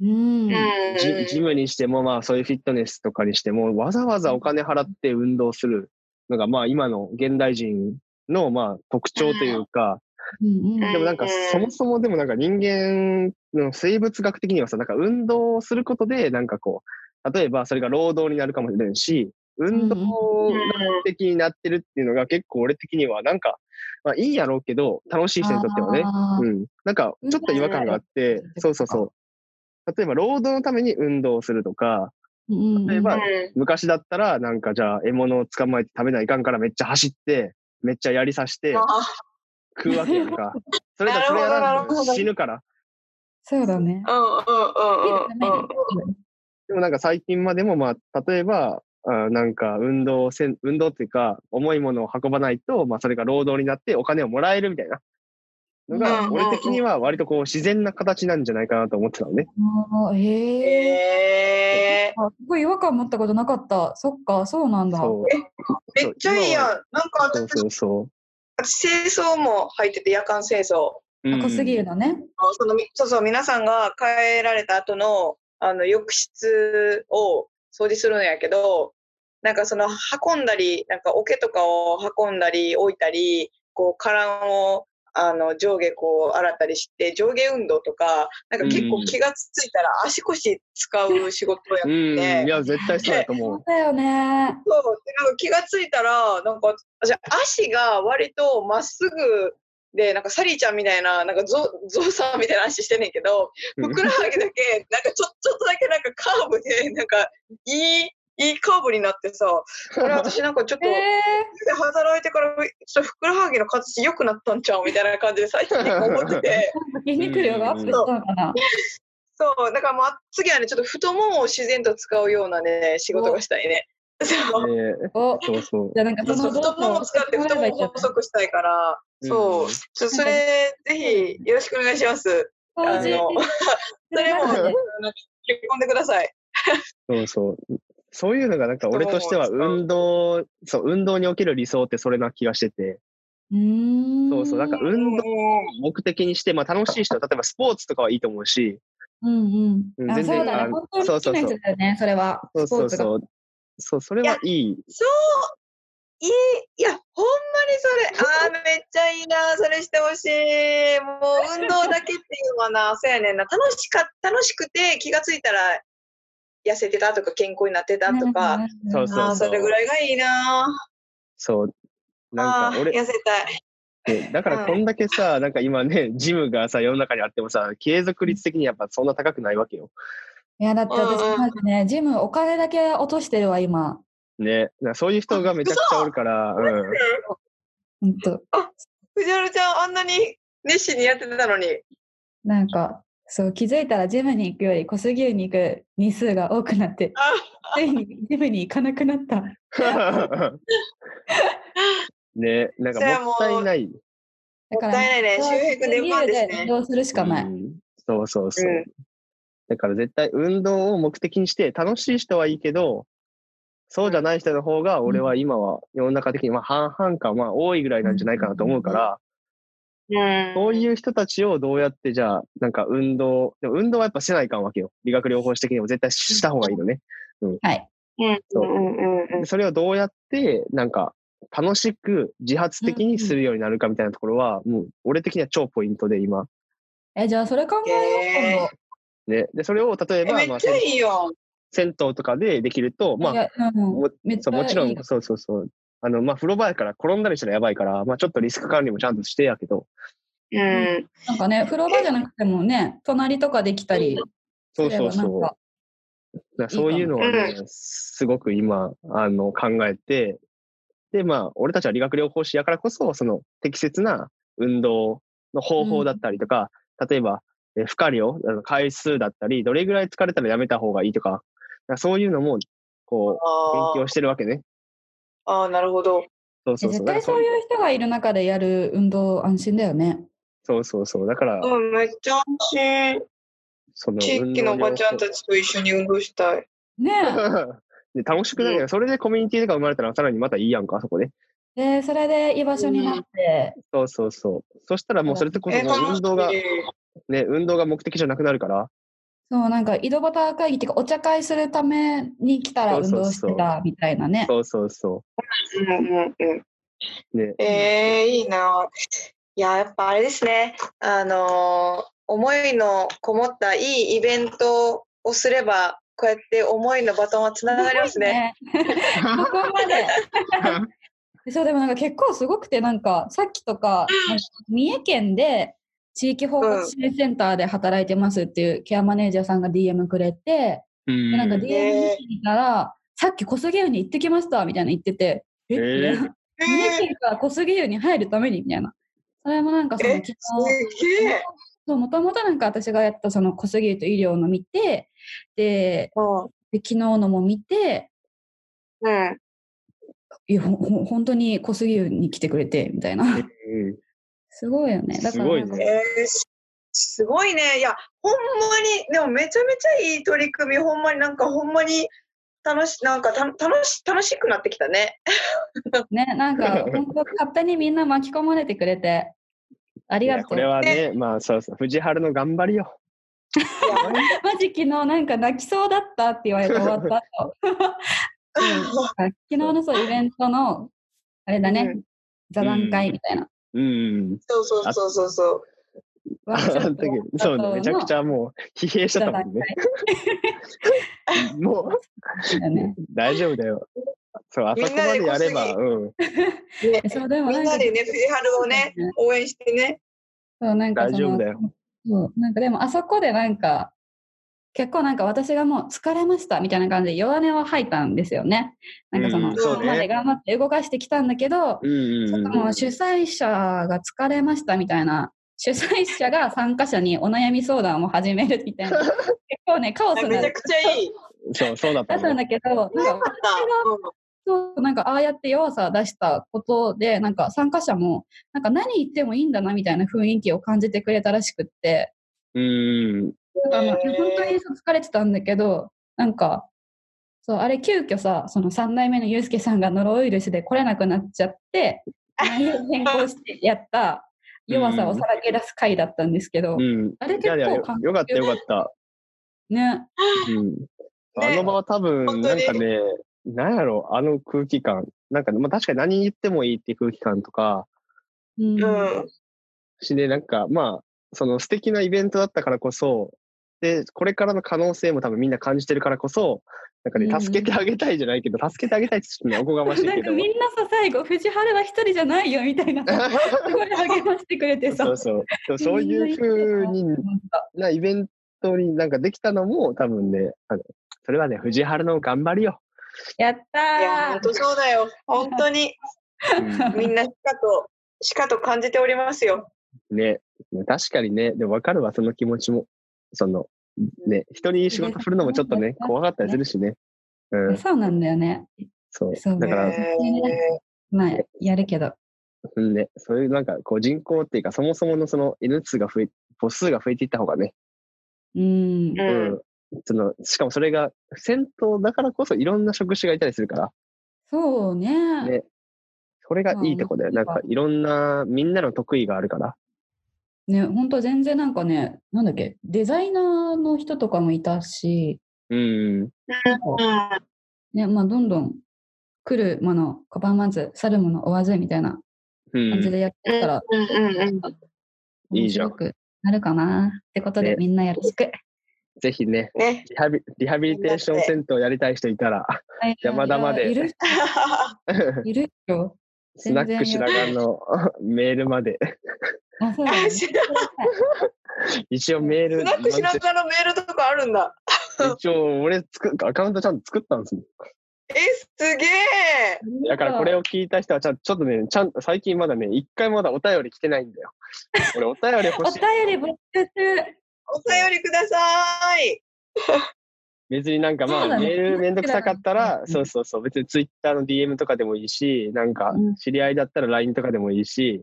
うん。ージジムにしても、まあ、そういうフィットネスとかにしても、わざわざお金払って運動するのが、まあ、今の現代人の、まあ、特徴というか、うんうん。でもなんか、そもそもでもなんか人間の生物学的にはさ、なんか運動をすることで、なんかこう、例えばそれが労働になるかもしれんし、運動的になってるっていうのが結構俺的にはなんか、まあいいんやろうけど、楽しい人にとってはね、うん。なんかちょっと違和感があってうん、そうそうそう。例えば労働のために運動をするとか、例えばうん昔だったらなんかじゃあ獲物を捕まえて食べないかんからめっちゃ走って、めっちゃやりさしてあ食うわけやんか。それがなるほどそれやらんと死ぬから。そうだね。うんうんうんうんうん。でもなんか最近までもまあ、例えば、あなんか運動せん、運動っていうか、重いものを運ばないと、まあそれが労働になってお金をもらえるみたいな。のが、うん俺的には割とこう自然な形なんじゃないかなと思ってたのね。へえ。すごい違和感持ったことなかった。そっか、そうなんだ。そう。ー、めっちゃいいやん。なんかそうそうそ私、清掃も入ってて、夜間清掃。う。うん濃すぎるのね。そのみそうそう、皆さんが帰られた後のあの浴室を掃除するんやけど、なんかその運んだり、なんか桶とかを運んだり置いたり、こう、カランをあの上下こう洗ったりして、上下運動とか、なんか結構気がついたら足腰使う仕事をやってうん、て、いや、絶対そうだと思そうだよね。そうでなんか気がついたら、なんか、じゃ足が割とまっすぐで、なんかサリーちゃんみたいな、なんかゾゾウさんみたいな足してんねんけど、う。ふくらはぎだけ、なんかちょちょっとだけなんかカーブで、なんかいい、いいカーブになってさ、これ私なんかちょっと、えで働いてから、ちょっとふくらはぎの形良くなったんちゃうみたいな感じで最近結構思ってて。ー、筋肉量がアップしたのかな。そう、だからもう次はね、ちょっと太ももを自然と使うようなね、仕事がしたいね。そう。そうそう。じゃあなんかそそうの太ももを使って太ももを細くしたいから、そう、ちょそれ、ぜひよろしくお願いします。あの、それも、結婚でください。そうそう。そういうのがなんか俺としては運動、そう、運動における理想ってそれな気がしてて、うーん。そうそう、なんか運動を目的にして、まあ楽しい人は、例えばスポーツとかはいいと思うし、うんうん。全然そうだね。あの本当に好きな人だよね、それは。そう。そうそう。そう、それはいい。そう、いい、いや、ほんまにそれ、ああ、めっちゃいいな、それしてほしい。もう運動だけっていうのはな、そうやねんな、楽しか、楽しくて気がついたら痩せてたとか健康になってたとか、そうそうそれぐらいがいいな。そう。なんか俺、痩せたい。ねだからこんだけさ、なんか今ね、ジムがさ、世の中にあってもさ、継続率的にやっぱそんな高くないわけよ。いや、だって私うんうんなんかね、ジムお金だけ落としてるわ、今。ね。そういう人がめちゃくちゃおるから、うん。ほんと。藤原ちゃん、あんなに熱心にやってたのに。なんか、そう、気づいたらジムに行くより小杉湯に行く日数が多くなって、あついにジムに行かなくなった。ね、なんかもったいない。だから、もったいないねそう周平君出番ですね運動するしかない。うんそうそうそう。うんだから絶対運動を目的にして、楽しい人はいいけど、そうじゃない人の方が、俺は今は世の中的にまあ半々か、まあ多いぐらいなんじゃないかなと思うから、うんそういう人たちをどうやってじゃあ、なんか運動、でも運動はやっぱせないかんわけよ。理学療法士的にも絶対した方がいいのね。はい。うんそううんうんうんでそれをどうやって、なんか、楽しく自発的にするようになるかみたいなところは、もう俺的には超ポイントで今。え、じゃあそれ考えよう。ね。で、それを例ええば、まあ。銭湯とかでできると、まあ、もめっちゃそうもちろんいい、そうそうそう。あの、まあ、風呂場やから転んだりしたらやばいから、まあ、ちょっとリスク管理もちゃんとしてやけど、うん。なんかね、風呂場じゃなくてもね、隣とかできたりそうそうそう。だからそういうのはね、すごく今、あの、考えて、で、まあ、俺たちは理学療法士やからこそ、その適切な運動の方法だったりとか、例えば、え負荷量、あの回数だったり、どれぐらい疲れたらやめた方がいいとか、だからそういうのも、こう、あ勉強してるわけね。ああ、なるほど。そうそうそう。絶対そういう人がいる中でやる運動安心だよね。そうそうそう。だから、うん、めっちゃ安心。その地域のおばちゃんたち。ちと一緒に運動したい。ね で楽しくないよ、それでコミュニティとか生まれたらさらにまたいいやんか、そこで。で、それで居場所になって、そうそうそう。そしたらもうそれってこそ運動が、い。ね、運動が目的じゃなくなるから。そう、なんか井戸端会議っていうか、お茶会するために来たら運動してたみたいなね。そうそうそうんうんうん。う。ね。えー、いいな。いや、やっぱあれですね。あのー思いのこもったいいイベントをすれば、こうやって思いのバトンはつながりますね。ね。ここまで。そう、でもなんか結構すごくて、なんかさっきとか、なんか三重県で地域包括支援センターで働いてますっていうケアマネージャーさんが DM くれて、うんでなんか DM ね見たら、さっき小杉湯に行ってきましたみたいな言ってて、ええー三重県から小杉湯に入るためにみたいな。それもなんかそのえ、昨す日。そう、もともとなんか私がやったその小杉湯と医療の見て、で、で昨日のも見て、うん。うん。いや、ほほ本当に小杉湯に来てくれて、みたいな。うんすごいよね。だからすごいねえーしすごいね。いや、ほんまに、でもめちゃめちゃいい取り組み、ほんまになんかほんまに楽し、なんかた楽し、楽しくなってきたね。ね、なんか 本当勝手にみんな巻き込まれてくれて、ありがとう。これはね、まあそうそう、藤原の頑張りよ。い やマジ昨日なんか泣きそうだったって言われて終わった後。うん昨日のそうイベントの、あれだね、うん座談会みたいな。うん。そうそうそうそうそう。ワあの時そうね、めちゃくちゃゃもう疲弊しちゃったもんね。もう。大丈夫だよ。そう、あそこまでやれば、うん、ね、そうでもみなんなでね、藤原をね、応援してね。そうなんかその大丈夫だよ。そうなんかでもあそこでなんか結構なんか私がもう疲れましたみたいな感じで弱音は吐いたんですよね。なんかその、うんそうね今まで頑張って動かしてきたんだけど、うんうんうん。もう主催者が疲れましたみたいな、主催者が参加者にお悩み相談を始めるみたいな、結構ね、カオスなめちゃくちゃいい。そう、そうだったんだけど、なんか。そうなんかああやって弱さを出したことで、なんか参加者も、なんか何言ってもいいんだなみたいな雰囲気を感じてくれたらしくって、うん。だからまあへー本当にそう疲れてたんだけど、なんか、そう、あれ急遽さ、その3代目のユうスケさんがノロウイルスで来れなくなっちゃって、内容変更してやった 弱さをさらけ出す回だったんですけど、うん。あれ結いやいや、よかったよかった。ね、うん。あの場は多分、なんかね、なんやろう、あの空気感。なんか、まあ確かに何言ってもいいっていう空気感とか、うんうん。しね、なんか、まあ、その素敵なイベントだったからこそ、で、これからの可能性も多分みんな感じてるからこそ、なんかね、うん助けてあげたいじゃないけど、助けてあげたいってちょっとね、おこがましいけどなんか。みんなさ、最後、藤原は一人じゃないよみたいな、すごい励ましてくれてさ。そうそう。そうそういう風になイベントになんかできたのも多分ね、あのそれはね、藤原の頑張りよ。やったいや、本ー当そうだよ。本当に、みんなしかと、しかと感じておりますよ。ね、確かにね、でも分かるわ、その気持ちも。その、ね、人に仕事振るのもちょっとね、怖かったりするしね。うん、そうなんだよね。そう。そうだから、えまあ、やるけど。うんね、そういうなんかこう人口っていうか、そもそものその N 数が増え、母数が増えていった方がね、うんー。うんうん。その、しかもそれが、銭湯だからこそいろんな職種がいたりするから、そうね。ねそれがいいとこだよ。まあなんかいろんな、みんなの得意があるから。ね、本当全然なんかね、なんだっけ、デザイナーの人とかもいたし、うん。なんかね、まあ、どんどん来るもの、拒まず、去るもの追わずみたいなうん。感じでやってったら、うん。いいじゃん面白くなるかなってことで、ねみんなよろしく。ぜひね、ね。リハビリハビリテーション銭湯やりたい人いたら、山田までいる いるよ。スナック白髪のメールまで。あ、そうだね。知ら一応メール、スナック白髪のメールとかあるんだ。一応俺つく、アカウントちゃんと作ったんですよ。え、すげえ。だからこれを聞いた人はちゃんちょっとね、ちゃんと最近まだね、一回まだお便り来てないんだよ。俺お便り欲おしい。便り募集中。お便りください。別になんかまあ、メールめんどくさかったら、うん。そうそうそう、別にツイッターの DM とかでもいいし、なんかうん。知り合いだったら LINE とかでもいいし、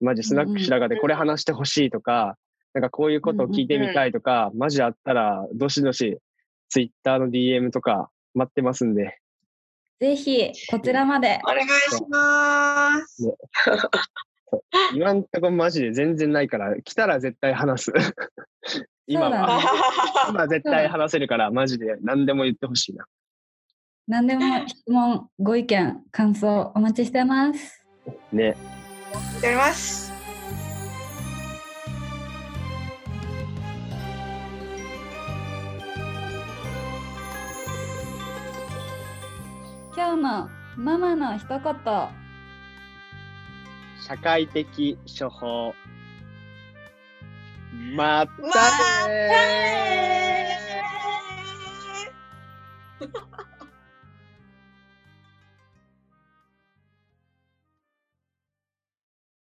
マジスナック白髪でこれ話してほしいとか、なんかこういうことを聞いてみたいとか、マジあったら、どしどしツイッターの DM とか待ってますんで、ぜひ、こちらまで。お願いします。今んとこマジで全然ないから、来たら絶対話す。今は、ね 今絶対話せるから、マジで何でも言ってほしいな。何でも質問、ご意見、感想お待ちしてます。ね。やります。今日のママの一言。社会的処方。まったねー、ま